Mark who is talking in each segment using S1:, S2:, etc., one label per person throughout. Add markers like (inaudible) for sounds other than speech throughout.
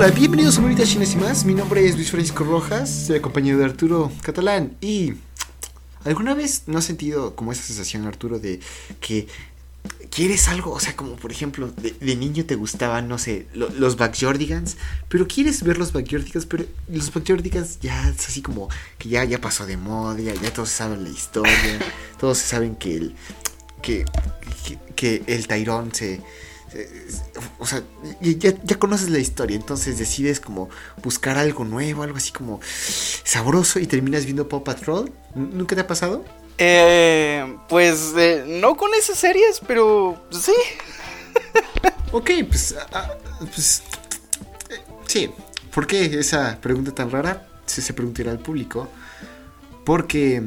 S1: Hola, bienvenidos a Bonita Chinas y más. Mi nombre es Luis Francisco Rojas, soy acompañado de Arturo Catalán. Y ¿alguna vez no has sentido como esa sensación, Arturo, de que quieres algo? O sea, como por ejemplo, de, niño te gustaban, no sé, los Backyardigans, pero quieres ver los Backyardigans, pero los Backyardigans ya es así como que ya, ya pasó de moda, ya, todos saben la historia, todos saben que el, que, que, el Tyrone se o sea, ya, ya, conoces la historia, entonces decides como buscar algo nuevo, algo así como sabroso y terminas viendo Paw Patrol. ¿Nunca te ha pasado?
S2: Eh, pues eh, no con esas series, pero sí. (laughs)
S1: ok, pues, ah, ah, pues eh, sí. ¿Por qué esa pregunta tan rara? Se, se preguntará al público. Porque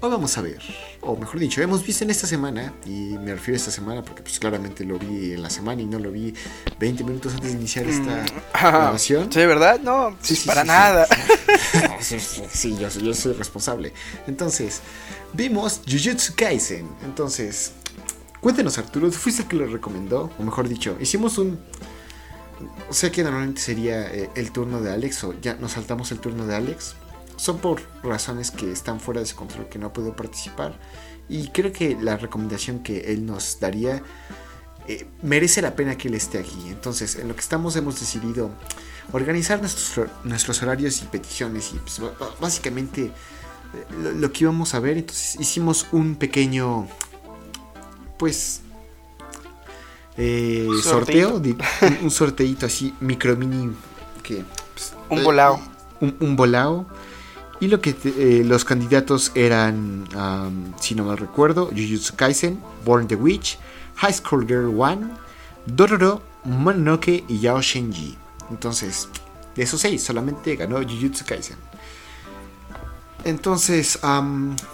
S1: hoy vamos a ver o mejor dicho, hemos visto en esta semana, y me refiero a esta semana porque pues claramente lo vi en la semana y no lo vi 20 minutos antes de iniciar esta (laughs) mm, grabación.
S2: Sí, ¿verdad? No, sí, sí, para nada. (laughs) (laughs)
S1: Sí, yo, yo, soy responsable. Entonces, vimos Jujutsu Kaisen. Entonces, cuéntenos Arturo, ¿fuiste el que lo recomendó? O mejor dicho, hicimos un... O sea que normalmente sería eh, el turno de Alex o ya nos saltamos el turno de Alex son por razones que están fuera de su control que no puedo participar. Y creo que la recomendación que él nos daría eh, merece la pena que él esté aquí. Entonces, en lo que estamos hemos decidido organizar nuestros, nuestros horarios y peticiones. Y pues, básicamente eh, lo, que íbamos a ver. Entonces hicimos un pequeño, pues, eh, sorteo. un, un, sorteito así, micro mini. Que,
S2: pues, un volado.
S1: Un, un volado y lo que eh, los candidatos eran, si no mal recuerdo, Jujutsu Kaisen, Born the Witch, High School Girl 1, Dororo, Mononoke y Yao Shenji. Entonces, de esos seis, solamente ganó Jujutsu Kaisen. Entonces,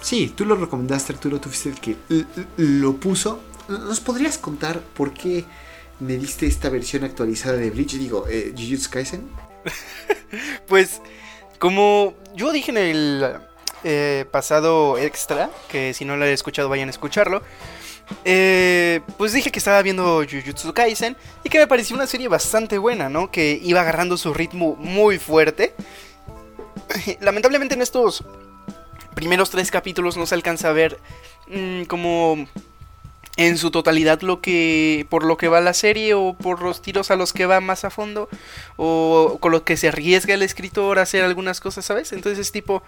S1: sí, tú lo recomendaste, Arturo, tú fuiste el que lo puso. ¿Nos podrías contar por qué me diste esta versión actualizada de Bleach? Digo, eh, Jujutsu Kaisen. (laughs)
S2: pues como yo dije en el eh, pasado extra, que si no lo he escuchado vayan a escucharlo, eh, pues dije que estaba viendo Jujutsu Kaisen y que me pareció una serie bastante buena, ¿no? Que iba agarrando su ritmo muy fuerte. (laughs) Lamentablemente en estos primeros tres capítulos no se alcanza a ver mm, como en su totalidad lo que por lo que va la serie o por los tiros a los que va más a fondo o con lo que se arriesga el escritor a hacer algunas cosas, ¿sabes? Entonces es tipo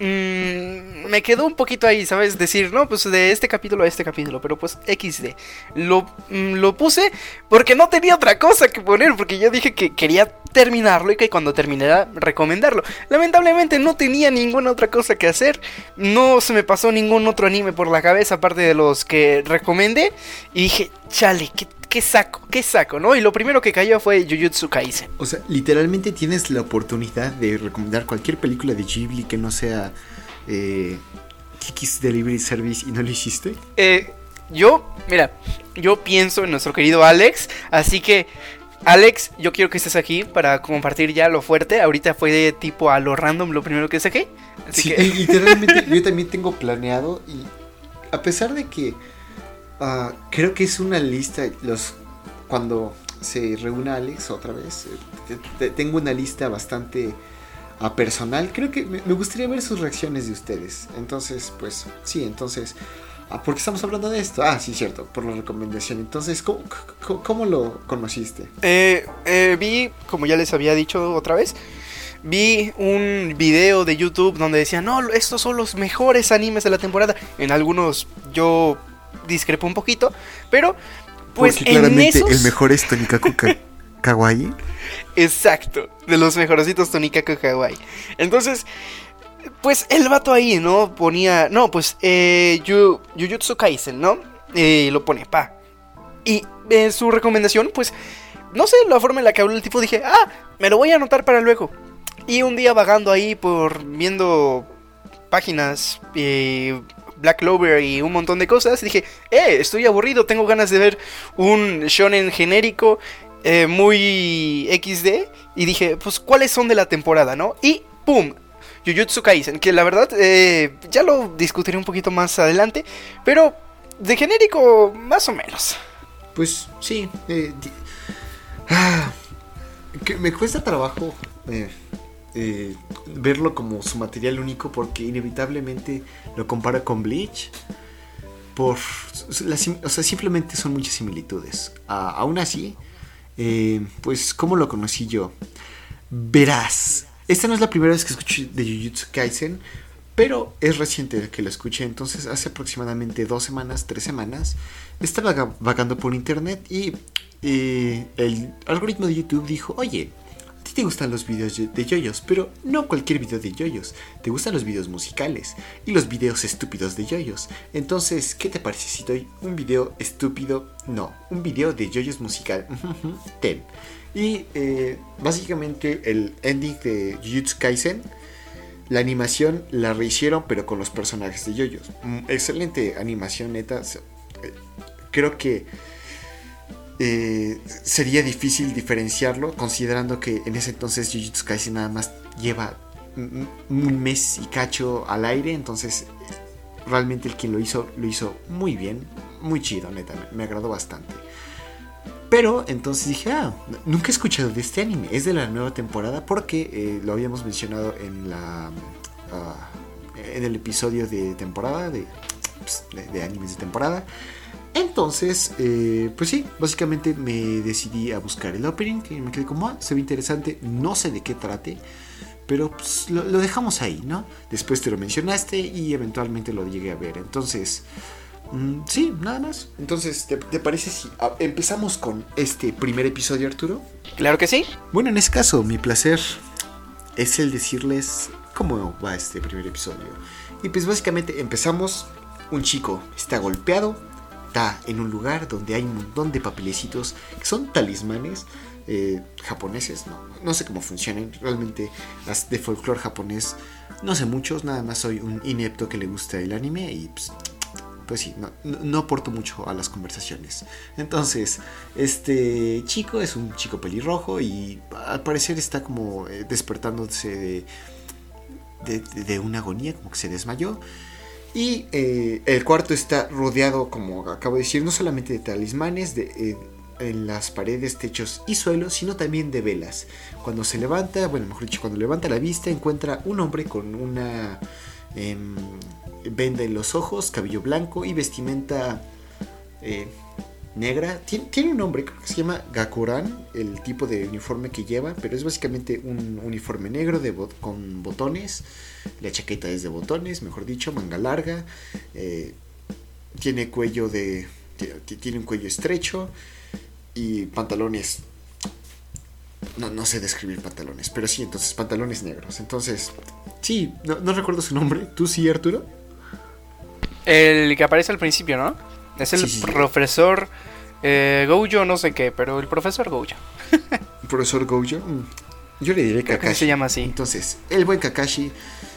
S2: Mm, me quedó un poquito ahí, ¿sabes? Decir, no, pues de este capítulo a este capítulo, pero pues XD. Lo, mm, lo puse porque no tenía otra cosa que poner, porque yo dije que quería terminarlo y que cuando terminara recomendarlo. Lamentablemente no tenía ninguna otra cosa que hacer, no se me pasó ningún otro anime por la cabeza aparte de los que recomendé y dije, chale, ¿qué ¿qué saco? ¿Qué saco? ¿No? Y lo primero que cayó fue Jujutsu Kaisen.
S1: O sea, literalmente tienes la oportunidad de recomendar cualquier película de Ghibli que no sea eh, Kiki's Delivery Service y no lo hiciste.
S2: Eh, yo, mira, yo pienso en nuestro querido Alex, así que Alex, yo quiero que estés aquí para compartir ya lo fuerte. Ahorita fue de tipo a lo random lo primero que saqué.
S1: Así sí, que... literalmente (laughs) yo también tengo planeado y a pesar de que Ah, creo que es una lista, los cuando se reúna Alex otra vez, eh, tengo una lista bastante a personal. Creo que me, gustaría ver sus reacciones de ustedes. Entonces, pues sí, entonces... Ah, ¿Por qué estamos hablando de esto? Ah, sí, cierto, por la recomendación. Entonces, ¿cómo, lo conociste?
S2: Eh, eh, vi, como ya les había dicho otra vez, vi un video de YouTube donde decían, no, estos son los mejores animes de la temporada. En algunos yo discrepo un poquito, pero pues
S1: Porque claramente el mejor es Tonikaku (laughs) Kawaii.
S2: Exacto, de los mejorcitos Tonikaku Kawaii. Entonces, pues el vato ahí, ¿no? Ponía, no, pues eh, Yu, Jujutsu Kaisen, ¿no? Y lo pone, pa. Y su recomendación, pues, no sé, la forma en la que habló el tipo, dije, ah, me lo voy a anotar para luego. Y un día vagando ahí por viendo páginas eh, Black Clover y un montón de cosas. dije, eh, estoy aburrido, tengo ganas de ver un shonen genérico eh, muy XD. Y dije, pues, ¿cuáles son de la temporada, no? Y ¡pum! Jujutsu Kaisen, que la verdad eh, ya lo discutiré un poquito más adelante, pero de genérico más o menos.
S1: Pues sí, eh, ah, aunque me cuesta trabajo eh, eh, verlo como su material único porque inevitablemente lo compara con Bleach. Por, o sea, simplemente son muchas similitudes. aún así, eh, pues, ¿cómo lo conocí yo? Verás, esta no es la primera vez que escucho de Jujutsu Kaisen, pero es reciente que lo escuché, entonces hace aproximadamente dos semanas, tres semanas, estaba vagando por internet y el algoritmo de YouTube dijo, oye, te gustan los videos de yoyos, pero no cualquier video de yoyos, te gustan los videos musicales y los videos estúpidos de yoyos. Entonces, ¿qué te parece si doy un video estúpido? No, un video de yoyos musical. Ten. Y eh, básicamente el ending de Jujutsu Kaisen la animación la rehicieron, pero con los personajes de yoyos. Mm, excelente animación, neta. Eh, creo que eh, sería difícil diferenciarlo, considerando que en ese entonces Jujutsu Kaisen nada más lleva un mes y cacho al aire. Entonces, realmente el quien lo hizo, lo hizo muy bien, muy chido, neta. Me agradó bastante. Pero entonces dije, ah, nunca he escuchado de este anime. Es de la nueva temporada porque eh, lo habíamos mencionado en la ah, en el episodio de temporada pues, de, de, animes de temporada. Entonces, eh, pues sí, básicamente me decidí a buscar el opening y me quedé como, ah, se ve interesante. No sé de qué trate, pero pues, lo, lo dejamos ahí, ¿no? Después te lo mencionaste y eventualmente lo llegué a ver. Entonces, Mm, sí, nada más. Entonces, ¿te, parece si ah, empezamos con este primer episodio, Arturo?
S2: Claro que sí.
S1: Bueno, en ese caso, mi placer es el decirles cómo va este primer episodio. Y pues básicamente empezamos, un chico está golpeado, está en un lugar donde hay un montón de papelecitos que son talismanes. Eh, japoneses, no, no sé cómo funcionan, realmente las de folclore japonés no sé muchos, nada más soy un inepto que le gusta el anime y pues, pues sí, no, aporto mucho a las conversaciones. Entonces, este chico es un chico pelirrojo y al parecer está como eh, despertándose de, de, una agonía, como que se desmayó. Y eh, el cuarto está rodeado, como acabo de decir, no solamente de talismanes, de, eh, en las paredes, techos y suelos, sino también de velas. Cuando se levanta, bueno, mejor dicho, cuando levanta la vista, encuentra un hombre con una em, venda en los ojos, cabello blanco y vestimenta negra. Tiene, un nombre, creo que se llama Gakuran, el tipo de uniforme que lleva, pero es básicamente un uniforme negro de con botones. La chaqueta es de botones, mejor dicho, manga larga. Eh, tiene cuello de. Tiene un cuello estrecho y pantalones no, no sé describir pantalones, pero sí, entonces pantalones negros. Entonces, sí, no, no, recuerdo su nombre. ¿Tú sí, Arturo?
S2: El que aparece al principio, ¿no? Es el profesor eh, Gojo, no sé qué, pero el profesor Gojo.
S1: ¿El (laughs) profesor Gojo? Mm, yo le diré Kakashi.
S2: se llama así.
S1: Entonces, el buen Kakashi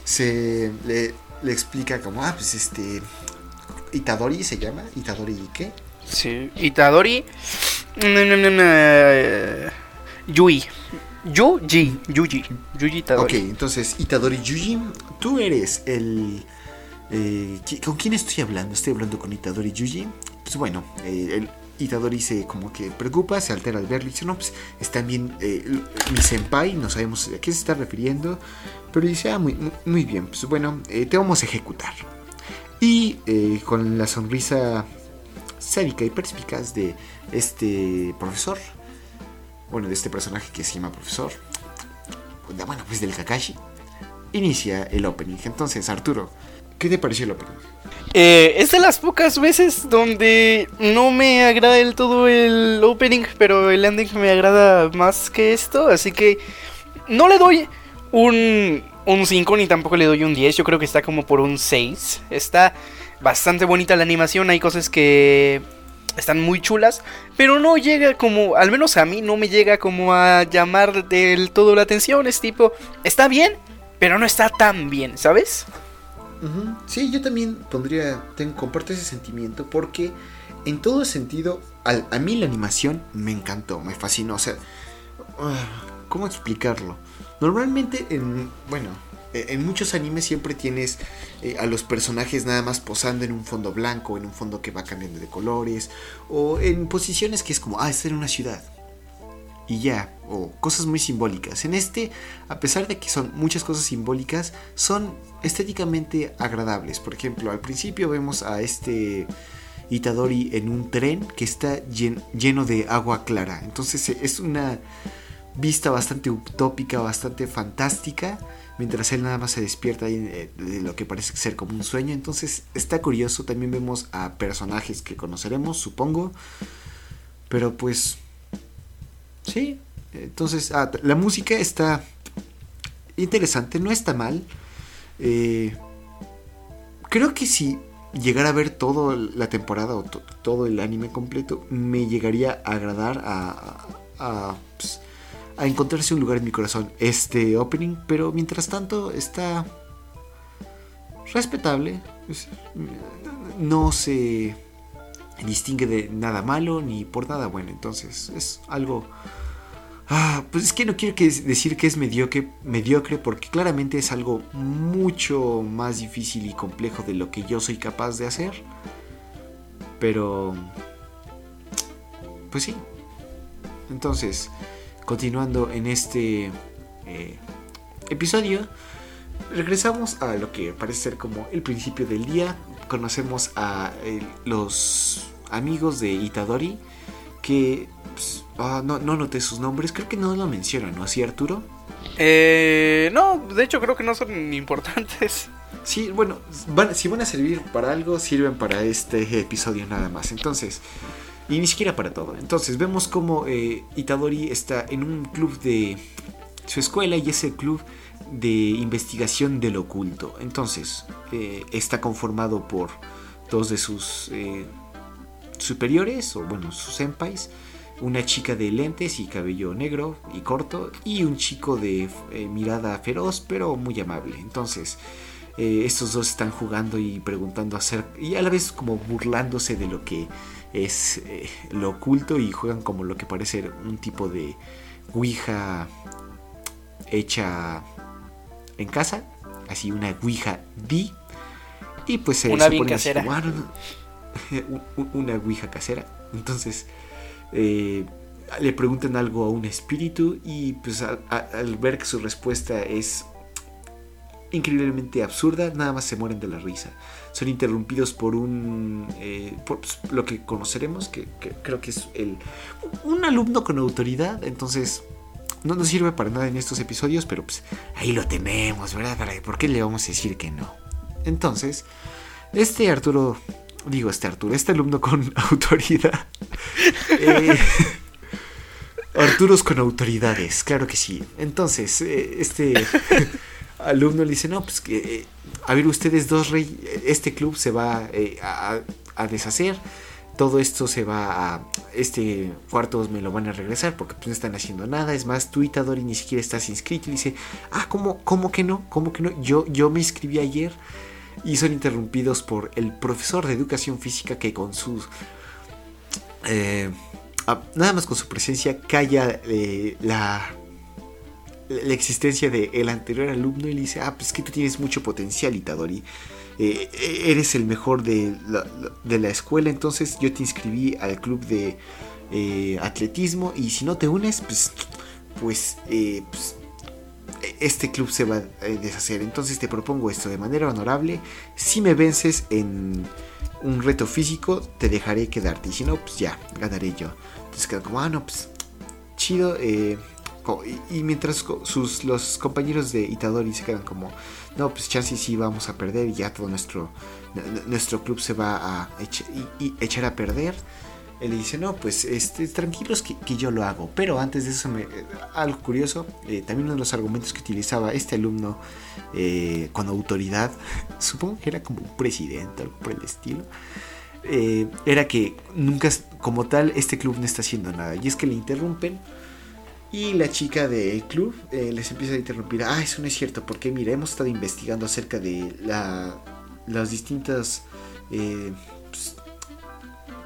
S1: se le, explica como, ah, pues este. Itadori se llama. ¿Itadori qué?
S2: Sí, Itadori. Yui. Yuji. Yuji. Yuji Itadori.
S1: Ok, entonces, Itadori Yuji, tú eres el eh, ¿Con quién estoy hablando? Estoy hablando con Itadori Yuji. Pues bueno, eh, Itadori se como que preocupa, se altera al verlo y dice, no, pues está bien eh, mi senpai, no sabemos a qué se está refiriendo, pero dice, ah, muy, muy bien, pues bueno, te vamos a ejecutar. Y con la sonrisa sádica y perspicaz de este profesor, bueno, de este personaje que se llama profesor, bueno, pues del Kakashi, inicia el opening. Entonces, Arturo, ¿Qué te pareció el opening?
S2: Eh, es de las pocas veces donde no me agrada del todo el opening, pero el ending me agrada más que esto, así que no le doy un, un 5 ni tampoco le doy un 10, yo creo que está como por un 6. Está bastante bonita la animación, hay cosas que están muy chulas, pero no llega como, al menos a mí no me llega como a llamar del todo la atención, es tipo, está bien, pero no está tan bien, ¿sabes?
S1: Sí, yo también pondría, comparto ese sentimiento porque en todo sentido, a, mí la animación me encantó, me fascinó. O sea, ah, ¿cómo explicarlo? Normalmente en, bueno, e, en muchos animes siempre tienes eh, a los personajes nada más posando en un fondo blanco, en un fondo que va cambiando de colores, o en posiciones que es como, ah, está en una ciudad. Y ya, o cosas muy simbólicas. En este, a pesar de que son muchas cosas simbólicas, son estéticamente agradables. Por ejemplo, al principio vemos a este Itadori en un tren que está lleno de agua clara. Entonces es una vista bastante utópica, bastante fantástica, mientras él nada más se despierta de lo que parece ser como un sueño. Entonces está curioso, también vemos a personajes que conoceremos, supongo. Pero pues... Sí. Entonces, ah, la música está interesante, no está mal. Eh, creo que si llegara a ver toda la temporada o todo el anime completo, me llegaría a agradar a, a, pues, a, encontrarse un lugar en mi corazón este opening, pero mientras tanto está respetable. No se distingue de nada malo ni por nada bueno, entonces es algo Ah, pues es que no quiero decir que es mediocre, mediocre porque claramente es algo mucho más difícil y complejo de lo que yo soy capaz de hacer. Pero... Pues sí. Entonces, continuando en este eh, episodio, regresamos a lo que parece ser como el principio del día. Conocemos a eh, los amigos de Itadori que pues, ah, no, no noté sus nombres, creo que no lo mencionan, ¿no? ¿Así Arturo?
S2: Eh, no, de hecho creo que no son (laughs) importantes.
S1: Sí, bueno, si van a servir para algo, sirven para este episodio nada más. Entonces, y ni siquiera para todo. Entonces, vemos como eh, Itadori está en un club de su escuela y ese club de investigación del oculto. Entonces, eh, está conformado por dos de sus eh, superiores, o bueno, sus senpais, una chica de lentes y cabello negro y corto, y un chico de eh, mirada feroz pero muy amable. Entonces, estos dos están jugando y preguntando hacer, y a la vez como burlándose de lo que es lo oculto y juegan como lo que parece un tipo de Ouija hecha en casa, así una Ouija D. Y pues se,
S2: una
S1: se una ouija casera. Entonces eh, le preguntan algo a un espíritu y pues al ver que su respuesta es increíblemente absurda, nada más se mueren de la risa. Son interrumpidos por un, eh, por pues, lo que conoceremos, que, creo que es el, un alumno con autoridad, entonces no nos sirve para nada en estos episodios, pero pues ahí lo tenemos, ¿verdad? ¿Por qué le vamos a decir que no? Entonces, este Arturo digo este Arturo, este alumno con (laughs) autoridad. Eh, Arturos con autoridades, claro que sí. Entonces, eh, este (laughs) alumno le dice, no, pues que, eh, a ver, ustedes dos, rey, este club se va a, deshacer, todo esto se va a, este cuarto me lo van a regresar porque pues no están haciendo nada, es más, tú Itadori ni siquiera estás inscrito y dice, ah, ¿cómo, cómo que no? ¿Cómo que no? Yo, yo me inscribí ayer y son interrumpidos por el profesor de educación física que con sus... Eh, nada más con su presencia calla eh, la, la existencia del el anterior alumno y le dice, ah, pues que tú tienes mucho potencial, Itadori. Eh, eres el mejor de la, escuela, entonces yo te inscribí al club de atletismo y si no te unes, pues, pues, pues este club se va a deshacer. Entonces te propongo esto de manera honorable. Si me vences en un reto físico, te dejaré quedarte. Y si no, pues ya, ganaré yo. Entonces queda como, ah, no, pues chido. Eh, y, mientras sus, los compañeros de Itadori se quedan como, no, pues chance sí vamos a perder y ya todo nuestro, nuestro club se va a echar a perder él le dice, no, pues este, tranquilos que, yo lo hago. Pero antes de eso, me, algo curioso, eh, también uno de los argumentos que utilizaba este alumno eh, con autoridad, (laughs) supongo que era como un presidente, algo por el estilo, eh, era que nunca, como tal, este club no está haciendo nada. Y es que le interrumpen. Y la chica del club les empieza a interrumpir. Ah, eso no es cierto, porque mira, hemos estado investigando acerca de la, las distintas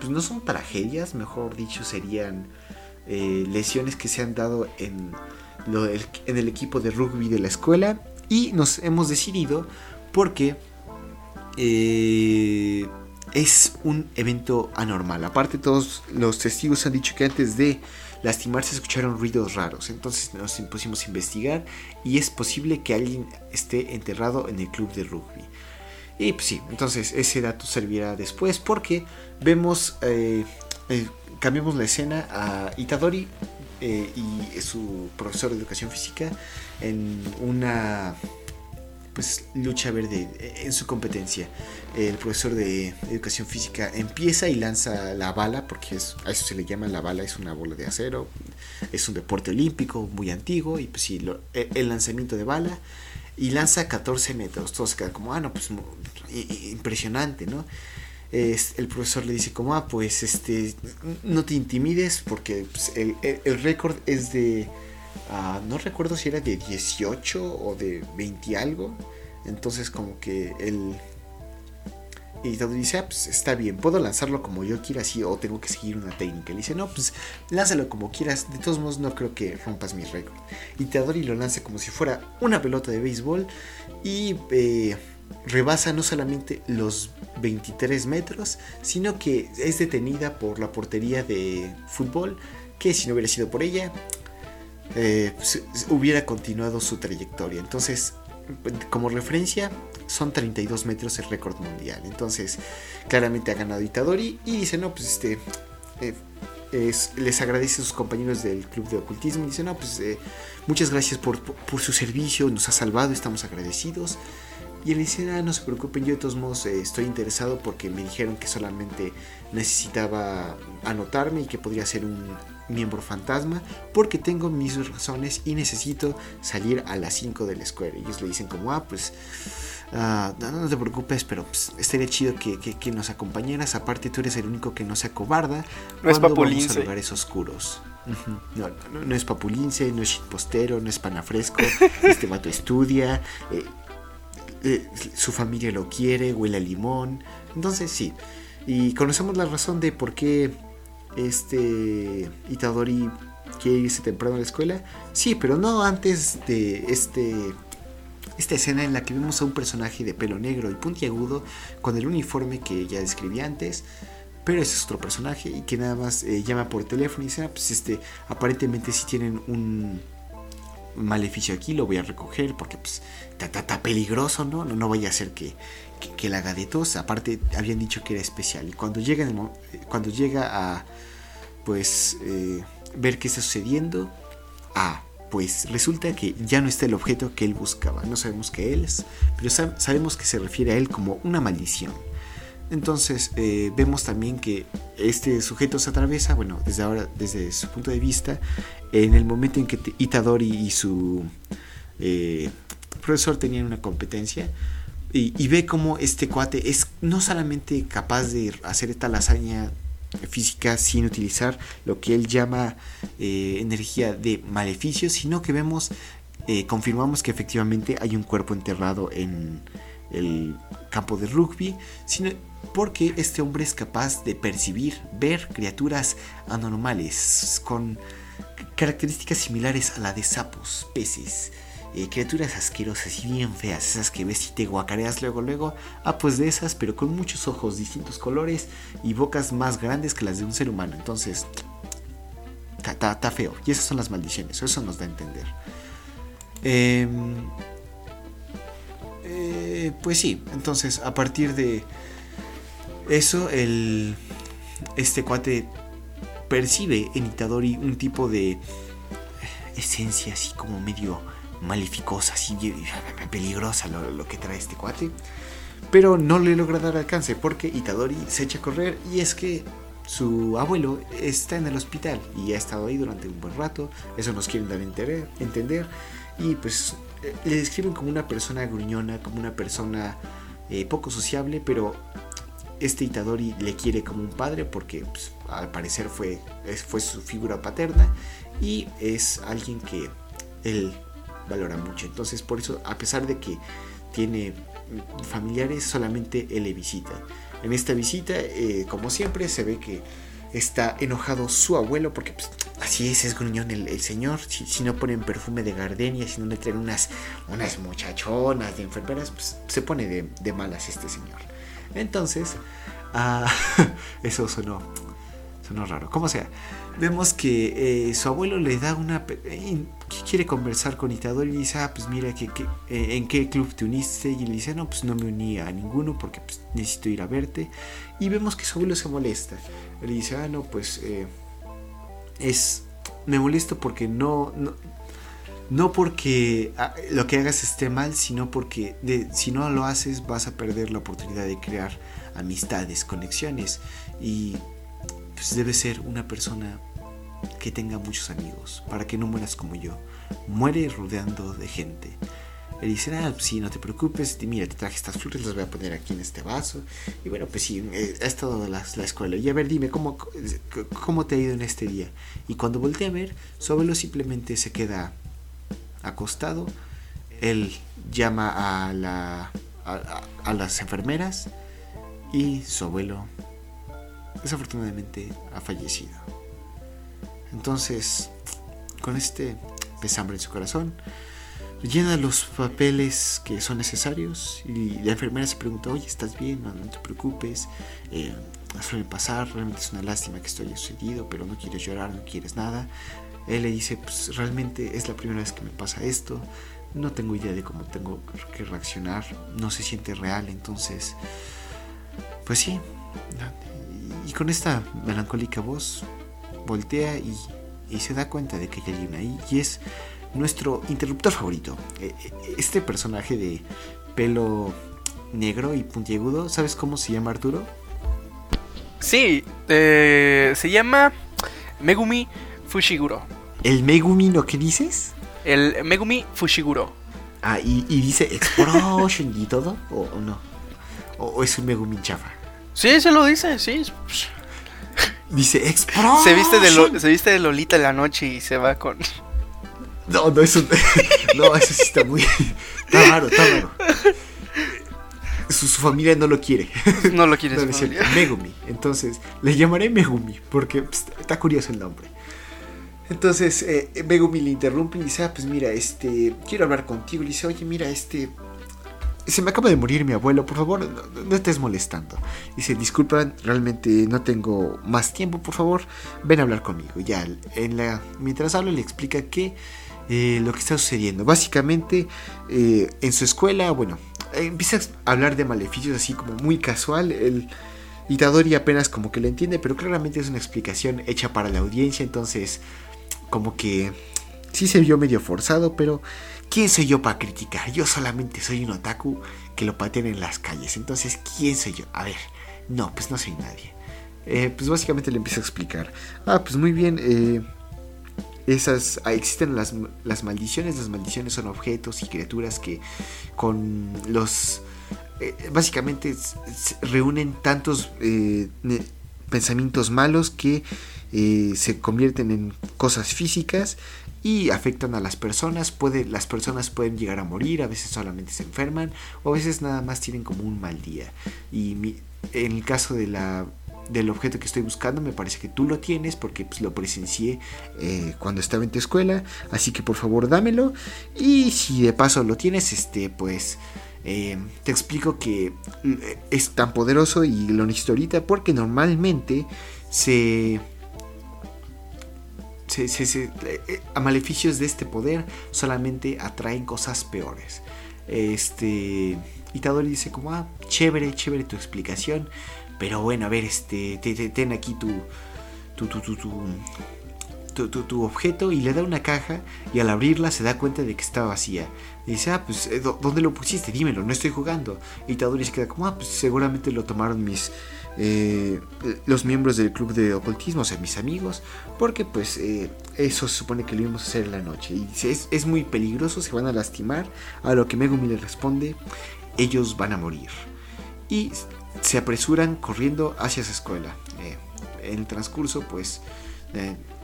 S1: pues no son tragedias, mejor dicho, serían eh, lesiones que se han dado en, en el equipo de rugby de la escuela. Y nos hemos decidido porque eh, es un evento anormal. Aparte, todos los testigos han dicho que antes de lastimarse se escucharon ruidos raros. Entonces nos pusimos a investigar y es posible que alguien esté enterrado en el club de rugby. Y pues sí, entonces ese dato servirá después porque vemos, eh, eh, cambiamos la escena a Itadori eh, y su profesor de educación física en una pues lucha verde en su competencia. El profesor de educación física empieza y lanza la bala, porque es, a eso se le llama la bala, es una bola de acero, es un deporte olímpico muy antiguo, y pues sí, e, el lanzamiento de bala, y lanza 14 metros, todos quedan como, ah, no, pues impresionante, ¿no? el profesor le dice como, ah, pues este, no te intimides, porque pues, el, el récord es de No recuerdo si era de 18 o de 20 algo. Entonces como que el todo dice, ah, pues está bien, puedo lanzarlo como yo quiera así o tengo que seguir una técnica. Le dice, no, pues lánzalo como quieras, de todos modos no creo que rompas mi récord. Y Teodori lo lanza como si fuera una pelota de béisbol y eh, rebasa no solamente los 23 metros, sino que es detenida por la portería de fútbol, que si no hubiera sido por ella, eh, hubiera continuado su trayectoria. Entonces, como referencia, son 32 metros el récord mundial. Entonces, claramente ha ganado Itadori y dice, no, pues este... Eh, les agradece a sus compañeros del club de ocultismo y dice, no, pues eh, muchas gracias por, su servicio, nos ha salvado, estamos agradecidos. Y él dice, ah, no se preocupen, yo de todos modos estoy interesado porque me dijeron que solamente necesitaba anotarme y que podría ser un miembro fantasma porque tengo mis razones y necesito salir a las 5 de la escuela. Y ellos le dicen como, ah, pues ah, no, te preocupes, pero pues, estaría chido que, que, nos acompañaras. Aparte tú eres el único que no se acobarda
S2: no es papulince.
S1: vamos a lugares oscuros. no, no, es papulince, no es shitpostero, no es panafresco. (laughs) este vato estudia. Eh, eh, su familia lo quiere, huele a limón. Entonces sí. Y conocemos la razón de por qué este Itadori quiere irse temprano a la escuela. Sí, pero no antes de este esta escena en la que vemos a un personaje de pelo negro y puntiagudo con el uniforme que ya describí antes. Pero ese es otro personaje y que nada más eh, llama por teléfono y dice, ah, pues este, aparentemente si tienen un maleficio aquí, lo voy a recoger porque pues está peligroso, ¿no? ¿no? No vaya a ser que, que, la haga de tos. Aparte, habían dicho que era especial. Y cuando llega, cuando llega a pues eh, ver qué está sucediendo, ah, pues resulta que ya no está el objeto que él buscaba. No sabemos qué es, pero sabemos que se refiere a él como una maldición. Entonces eh, vemos también que este sujeto se atraviesa, bueno, desde ahora, desde su punto de vista, en el momento en que Itadori y su eh, profesor tenían una competencia, y, ve cómo este cuate es no solamente capaz de hacer esta lasaña física sin utilizar lo que él llama eh, energía de maleficio, sino que vemos, eh, confirmamos que efectivamente hay un cuerpo enterrado en el campo de rugby, sino porque este hombre es capaz de percibir, ver criaturas anormales con características similares a la de sapos, peces, eh, criaturas asquerosas y bien feas, esas que ves y te guacareas luego, luego. Ah, pues de esas, pero con muchos ojos, distintos colores y bocas más grandes que las de un ser humano. Entonces, está feo. Y esas son las maldiciones, eso nos da a entender. Em, eh, pues sí, entonces a partir de eso, el, este cuate percibe en Itadori un tipo de esencia así como medio malificosa, así peligrosa lo, que trae este cuate. Pero no le logra dar alcance porque Itadori se echa a correr y es que su abuelo está en el hospital y ha estado ahí durante un buen rato. Eso nos quieren dar a entender. Y pues eh, le describen como una persona gruñona, como una persona eh, poco sociable, pero este Itadori le quiere como un padre porque pues, al parecer fue, fue su figura paterna y es alguien que él valora mucho. Entonces, por eso, a pesar de que tiene familiares, solamente él le visita. En esta visita, eh, como siempre, se ve que está enojado su abuelo porque pues, así es, es gruñón el, señor. Si, no ponen perfume de gardenia, si no le traen unas, unas muchachonas de enfermeras, pues se pone de, malas este señor. Entonces, ah, (laughs) eso sonó, sonó raro. Como sea, vemos que eh, su abuelo le da una... eh, quiere conversar con Itadori y dice, ah, pues mira, que, eh, ¿en qué club te uniste? Y le dice, no, pues no me uní a ninguno porque pues, necesito ir a verte. Y vemos que su abuelo se molesta. Le dice, ah, no, pues eh, es... Me molesto porque no... no no porque ah, lo que hagas esté mal, sino porque si no lo haces vas a perder la oportunidad de crear amistades, conexiones. Y pues debe ser una persona que tenga muchos amigos, para que no mueras como yo. Muere rodeando de gente. Le dicen, ah, sí, no te preocupes, mira, te traje estas flores, las voy a poner aquí en este vaso. Y bueno, pues sí, eh, ha estado la, la escuela. Y a ver, dime, ¿cómo, ¿cómo te ha ido en este día? Y cuando volteé a ver, su abuelo simplemente se queda acostado. Él llama a, la, a- a las enfermeras y su abuelo desafortunadamente ha fallecido. Entonces, con este pesambre en su corazón, llena los papeles que son necesarios y la enfermera se pregunta, oye, ¿estás bien? No, no te preocupes, eh, suele pasar, realmente es una lástima que esto haya sucedido, pero no quieres llorar, no quieres nada. Él le dice, pues realmente es la primera vez que me pasa esto, no tengo idea de cómo tengo que reaccionar, no se siente real, entonces, pues sí. Y con esta melancólica voz, voltea y, y se da cuenta de que hay alguien ahí y es nuestro interruptor favorito. Eh, eh, Este personaje de pelo negro y puntiagudo, ¿sabes cómo se llama Arturo?
S2: Sí, eh, se llama Megumi Fushiguro.
S1: ¿El Megumi no que dices?
S2: El Megumi Fushiguro.
S1: Ah, y, y dice Explosion y todo, o, o no? O, o es un Megumi chafa?
S2: Sí, se lo dice, sí.
S1: Dice Explosion.
S2: Se viste, de Lo- se viste de Lolita en la noche y se va con...
S1: No, no, eso, (laughs) no, eso sí está muy. Está raro, está raro. Su, su familia no lo quiere.
S2: No lo quieres
S1: No, Megumi. Entonces, le llamaré Megumi, porque pues, está curioso el nombre. Entonces, eh, Megumi le interrumpe y dice, ah, pues mira, este, quiero hablar contigo. Le dice, oye, mira, este, se me acaba de morir mi abuelo, por favor, no, estés molestando. Dice, disculpa, realmente no tengo más tiempo, por favor, ven a hablar conmigo. Ya, en la, mientras habla le explica que eh, lo que está sucediendo. Básicamente, eh, en su escuela, bueno, empieza a hablar de maleficios así como muy casual. El Itadori apenas como que lo entiende, pero claramente es una explicación hecha para la audiencia, entonces como que sí se vio medio forzado, pero ¿quién soy yo para criticar? Yo solamente soy un otaku que lo patean en las calles, entonces ¿quién soy yo? A ver, no, pues no soy nadie. Eh, pues básicamente le empieza a explicar. Ah, pues muy bien, eh, esas ah, existen las, las maldiciones las maldiciones son objetos y criaturas que con los eh, básicamente reúnen tantos pensamientos malos que se convierten en cosas físicas y afectan a las personas puede las personas pueden llegar a morir a veces solamente se enferman o a veces nada más tienen como un mal día. Y en el caso de la del objeto que estoy buscando me parece que tú lo tienes porque pues, lo presencié eh, cuando estaba en tu escuela así que por favor dámelo. Y si de paso lo tienes este pues eh, te explico que eh, es tan poderoso y lo necesito ahorita porque normalmente se se, se- se- eh, eh, a maleficios de este poder solamente atraen cosas peores. Este Itadori dice como, ah, chévere, chévere tu explicación, pero bueno, a ver, este, te- te- ten aquí tu, tu, tu, tu, tu, tu, tu- objeto y le da una caja y al abrirla se da cuenta de que está vacía. Y dice, ah, pues, eh, ¿dó- ¿dónde lo pusiste? Dímelo, no estoy jugando. Y Itadori se queda como, ah, pues seguramente lo tomaron mis, eh, los miembros del club de ocultismo, o sea, mis amigos, porque pues eh, eso se supone que lo íbamos a hacer en la noche. Y es, es muy peligroso, se van a lastimar. A lo que Megumi le responde, ellos van a morir. Y se apresuran corriendo hacia su escuela. Eh, en el transcurso, pues,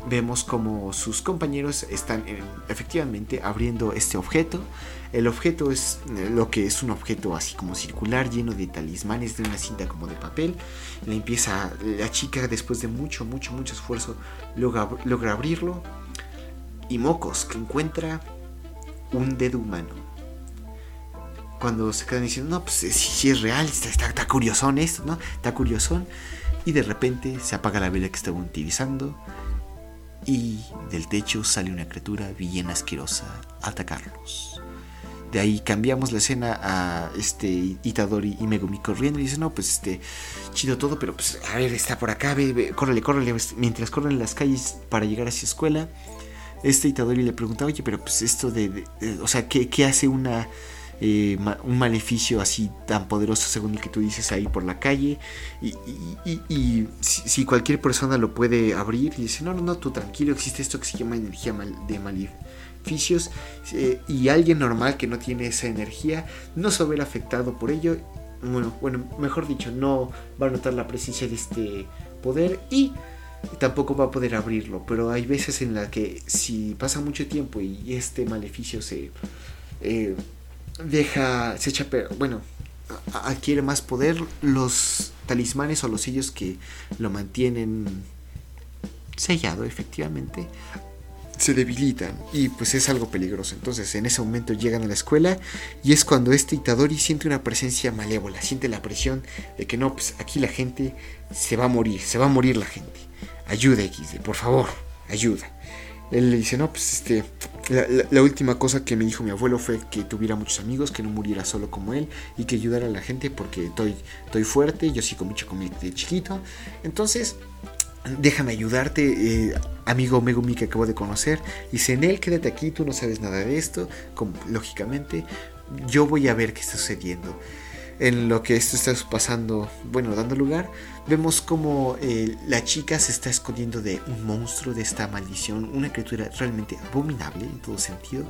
S1: vemos como sus compañeros están efectivamente abriendo este objeto. El objeto es eh, lo que es un objeto así como circular, lleno de talismanes de una cinta como de papel. Le empieza, la chica después de mucho, mucho, mucho esfuerzo logra, abrirlo. Y mocos, que encuentra un dedo humano. Cuando se quedan diciendo, no, pues si sí, es real, está, está, curiosón esto, ¿no? Está curiosón. Y de repente se apaga la vela que estaba utilizando y del techo sale una criatura bien asquerosa a atacarlos. De ahí cambiamos la escena a este Itadori y Megumi corriendo y dice, no, pues este, chido todo, pero pues a ver, está por acá, ve, córrele, córrele, mientras corren las calles para llegar a su escuela. Este Itadori le pregunta, oye, pero pues esto de, o sea, ¿qué, ¿qué, hace una, eh, un maleficio así tan poderoso según el que tú dices ahí por la calle? Y, si, cualquier persona lo puede abrir, y dice, no, no, no, tú tranquilo, existe esto que se llama energía de eh, y alguien normal que no tiene esa energía no se va a ver afectado por ello. Bueno, bueno, mejor dicho, no va a notar la presencia de este poder y tampoco va a poder abrirlo. Pero hay veces en las que si pasa mucho tiempo y este maleficio se eh, deja, se echa, bueno, adquiere más poder, los talismanes o los sellos que lo mantienen sellado efectivamente se debilitan y pues es algo peligroso. Entonces en ese momento llegan a la escuela y es cuando este Itadori siente una presencia malévola, siente la presión de que no, pues aquí la gente se va a morir, se va a morir la gente. Ayuda XD, por favor, ayuda. Él le dice, no, pues este, la, última cosa que me dijo mi abuelo fue que tuviera muchos amigos, que no muriera solo como él y que ayudara a la gente porque estoy, estoy fuerte, yo sigo mucho con de chiquito. Entonces, déjame ayudarte, eh, amigo Megumi que acabo de conocer. Dice, en él, quédate aquí, tú no sabes nada de esto. Lógicamente, yo voy a ver qué está sucediendo. En lo que esto está pasando, bueno, dando lugar, vemos como eh, la chica se está escondiendo de un monstruo, de esta maldición, una criatura realmente abominable en todo sentido.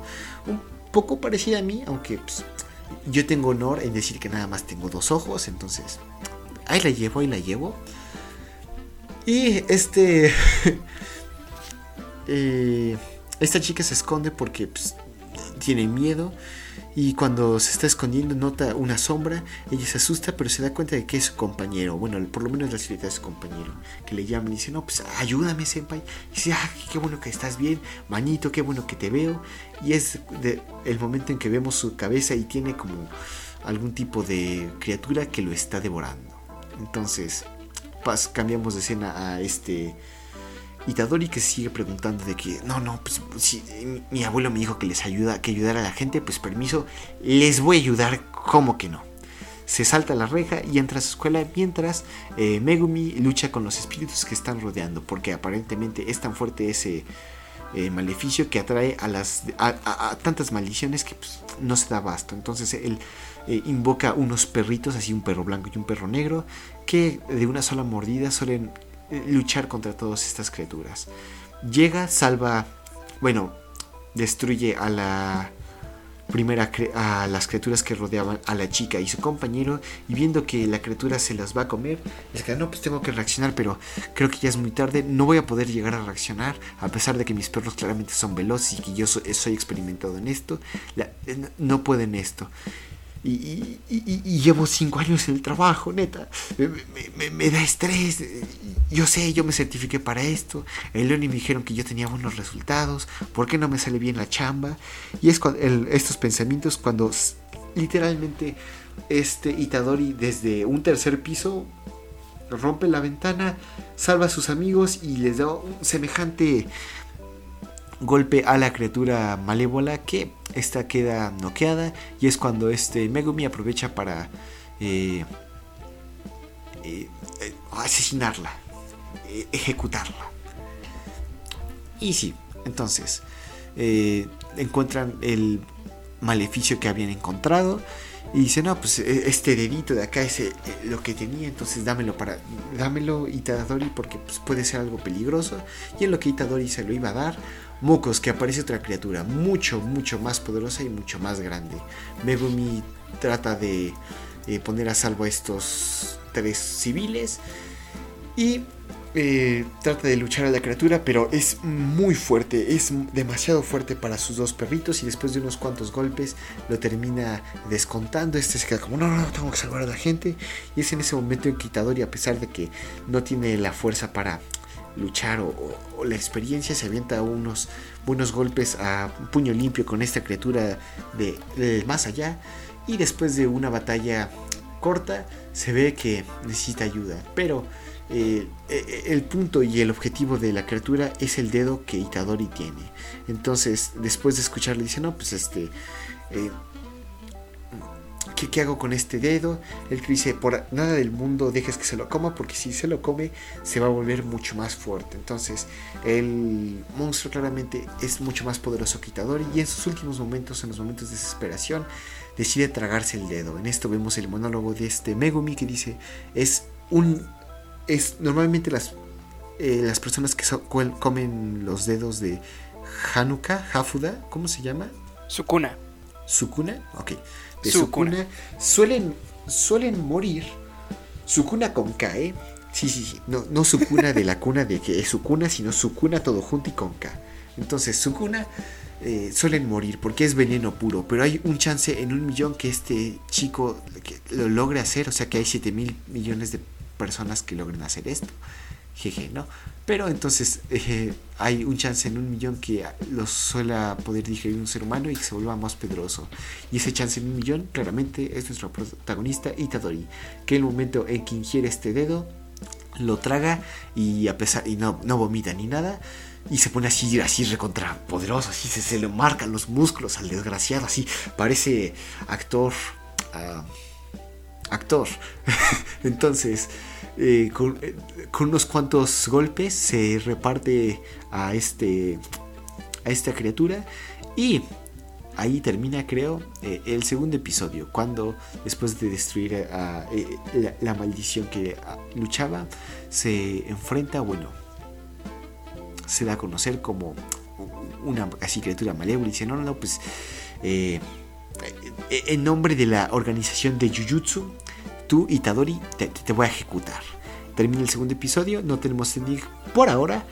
S1: Un poco parecida a mí, aunque pues, yo tengo honor en decir que nada más tengo dos ojos, entonces ahí la llevo, ahí la llevo. Y este. (laughs) esta chica se esconde porque pues, tiene miedo. Y cuando se está escondiendo nota una sombra. Ella se asusta, pero se da cuenta de que es su compañero. Bueno, por lo menos la silueta de su compañero. Que le llama y dice: No, pues ayúdame, senpai. Y dice: Ah, qué bueno que estás bien. Manito, qué bueno que te veo. Y es el momento en que vemos su cabeza y tiene como algún tipo de criatura que lo está devorando. Entonces, cambiamos de escena a este Itadori que sigue preguntando de que no, no, pues si mi abuelo me dijo que les ayuda, que ayudara a la gente, pues permiso, les voy a ayudar, como que no. Se salta la reja y entra a su escuela mientras eh, Megumi lucha con los espíritus que están rodeando, porque aparentemente es tan fuerte ese eh, maleficio que atrae a las a, tantas maldiciones que pues, no se da abasto. Entonces él eh, invoca unos perritos, así un perro blanco y un perro negro, que de una sola mordida suelen eh, luchar contra todas estas criaturas. Llega, salva, bueno, destruye a la primera a las criaturas que rodeaban a la chica y su compañero y viendo que la criatura se las va a comer, es que no, pues tengo que reaccionar, pero creo que ya es muy tarde, no voy a poder llegar a reaccionar, a pesar de que mis perros claramente son veloces y que yo soy, experimentado en esto, eh, no pueden esto. Y, llevo cinco años en el trabajo, neta. Me, da estrés. Yo sé, yo me certifiqué para esto. El León me dijeron que yo tenía buenos resultados. ¿Por qué no me sale bien la chamba? Y es cuando, estos pensamientos cuando literalmente este Itadori desde un tercer piso rompe la ventana, salva a sus amigos y les da un semejante golpe a la criatura malévola que esta queda noqueada y es cuando este Megumi aprovecha para eh, eh, eh, asesinarla, ejecutarla. Y sí, entonces encuentran el maleficio que habían encontrado y dice no pues este dedito de acá es lo que tenía entonces dámelo para dámelo Itadori porque pues, puede ser algo peligroso y en lo que Itadori se lo iba a dar Mocos, que aparece otra criatura mucho, mucho más poderosa y mucho más grande. Megumi trata de eh, poner a salvo a estos tres civiles y eh, trata de luchar a la criatura, pero es muy fuerte, es demasiado fuerte para sus dos perritos y después de unos cuantos golpes lo termina descontando. Este se queda como, no, no, tengo que salvar a la gente. Y es en ese momento en y a pesar de que no tiene la fuerza para luchar o, la experiencia se avienta unos buenos golpes a puño limpio con esta criatura de, más allá y después de una batalla corta se ve que necesita ayuda pero eh, eh, el punto y el objetivo de la criatura es el dedo que Itadori tiene. Entonces, después de escucharle, dice, no, pues este... Eh, ¿qué, ¿Qué hago con este dedo? El que dice, por nada del mundo dejes que se lo coma, porque si se lo come, se va a volver mucho más fuerte. Entonces, el monstruo claramente es mucho más poderoso que Itadori, y en sus últimos momentos, en los momentos de desesperación, decide tragarse el dedo. En esto vemos el monólogo de este Megumi que dice, es un es normalmente las, eh, las personas que so- comen los dedos de Hanukkah, Hafuda, ¿cómo se llama?
S2: Sukuna.
S1: Sukuna, ok. De
S2: Sukuna.
S1: Sukuna, suelen, suelen morir. Sukuna con K, ¿eh? Sí, sí, sí. No, no Sukuna de la cuna de que es Sukuna, sino Sukuna todo junto y con K. Entonces, Sukuna eh, suelen morir porque es veneno puro, pero hay un chance en un millón que este chico que lo logre hacer, o sea que hay 7 mil millones de personas que logren hacer esto. Jeje, ¿no? Pero entonces eh, hay un chance en un millón que lo suela poder digerir un ser humano y que se vuelva más poderoso. Y ese chance en un millón, claramente, es nuestro protagonista Itadori, que en el momento en que ingiere este dedo, lo traga y a pesar y no, no vomita ni nada. Y se pone así, así recontra poderoso, así se, se le marcan los músculos al desgraciado, así parece actor. ah, actor. (laughs) Entonces, eh, con, eh, con unos cuantos golpes se reparte a este a esta criatura y ahí termina creo eh, el segundo episodio cuando después de destruir a, la, maldición que ah, luchaba se enfrenta bueno se da a conocer como una así criatura malévola y dice no no no pues en nombre de la organización de Jujutsu tú Itadori te, te voy a ejecutar termina el segundo episodio no tenemos ending por ahora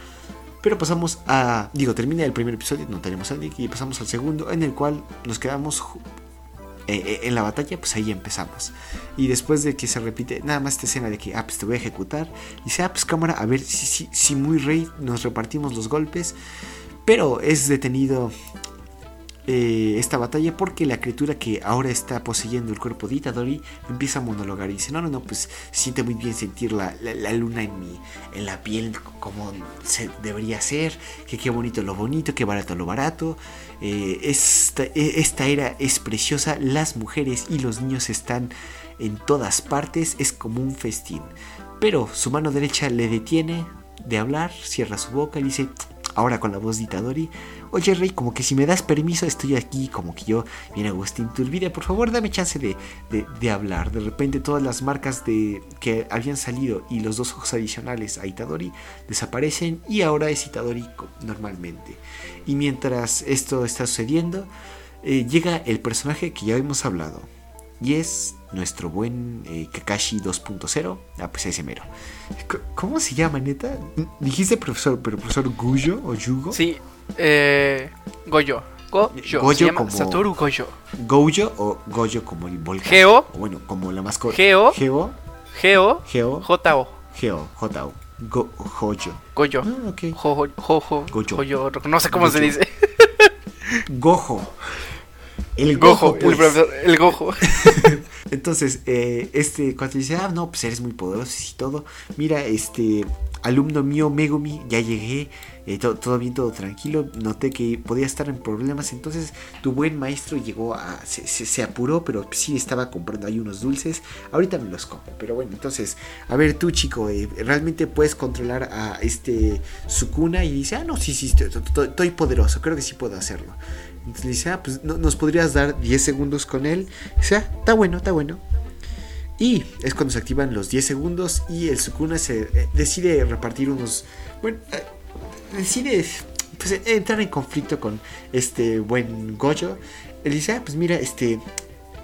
S1: pero pasamos a. Digo, termina el primer episodio, no tenemos ending. Y pasamos al segundo, en el cual nos quedamos eh, eh, en la batalla. Pues ahí empezamos. Y después de que se repite, nada más esta escena de que, ah, pues te voy a ejecutar. Dice, ah, pues cámara, a ver si, si, si muy rey nos repartimos los golpes. Pero es detenido eh, esta batalla porque la criatura que ahora está poseyendo el cuerpo de Itadori empieza a monologar y dice, no, no, no, pues siente muy bien sentir la, la- luna en mi, en la piel como debería ser, que qué bonito lo bonito, qué barato lo barato, eh, esta, e- esta era es preciosa, las mujeres y los niños están en todas partes, es como un festín. Pero su mano derecha le detiene de hablar, cierra su boca y dice, ahora con la voz de Itadori, oye Rey, como que si me das permiso estoy aquí, como que yo, bien Agustín Turbide, por favor dame chance de, de- hablar. De repente todas las marcas de que habían salido y los dos ojos adicionales a Itadori desaparecen y ahora es Itadori normalmente. Y mientras esto está sucediendo, eh, llega el personaje que ya hemos hablado. Y es nuestro buen eh, Kakashi 2.0. Ah, pues ese mero. ¿Cómo se llama, neta? Dijiste profesor, pero profesor Guyo o Yugo.
S2: Sí, eh, Goyo. Goyo.
S1: Goyo
S2: se llama
S1: como-
S2: Satoru Goyo.
S1: Goyo o Goyo como el volcán.
S2: Geo.
S1: O bueno, como la mascota.
S2: Geo.
S1: Geo.
S2: Geo.
S1: Geo.
S2: J-O.
S1: Geo. J-O. Go.
S2: Goyo.
S1: Ah, ok.
S2: Jojo. Jojo.
S1: Goyo.
S2: Goyo. No sé cómo se dice. (laughs)
S1: Gojo. El Gojo,
S2: Gojo.
S1: pues.
S2: El, profesor- el Gojo. (laughs)
S1: Entonces, eh, este cuate dice, ah, no, pues eres muy poderoso y todo. Mira, este alumno mío, Megumi, ya llegué, eh, to- todo bien, todo tranquilo. Noté que podía estar en problemas. Entonces, tu buen maestro llegó a. Se, apuró, pero sí estaba comprando ahí unos dulces. Ahorita me los como. Pero bueno, entonces, a ver, tú, chico, eh, ¿realmente puedes controlar a este Sukuna? Y dice, ah, no, sí, sí, estoy, poderoso, creo que sí puedo hacerlo. Entonces le dice, ah, pues no- nos podrías dar 10 segundos con él. Y dice, ah, está bueno, está bueno. Y es cuando se activan los 10 segundos y el Sukuna se eh, decide repartir unos... Bueno, decide pues, entrar en conflicto con este buen Gojo. Él dice, ah, pues mira, este...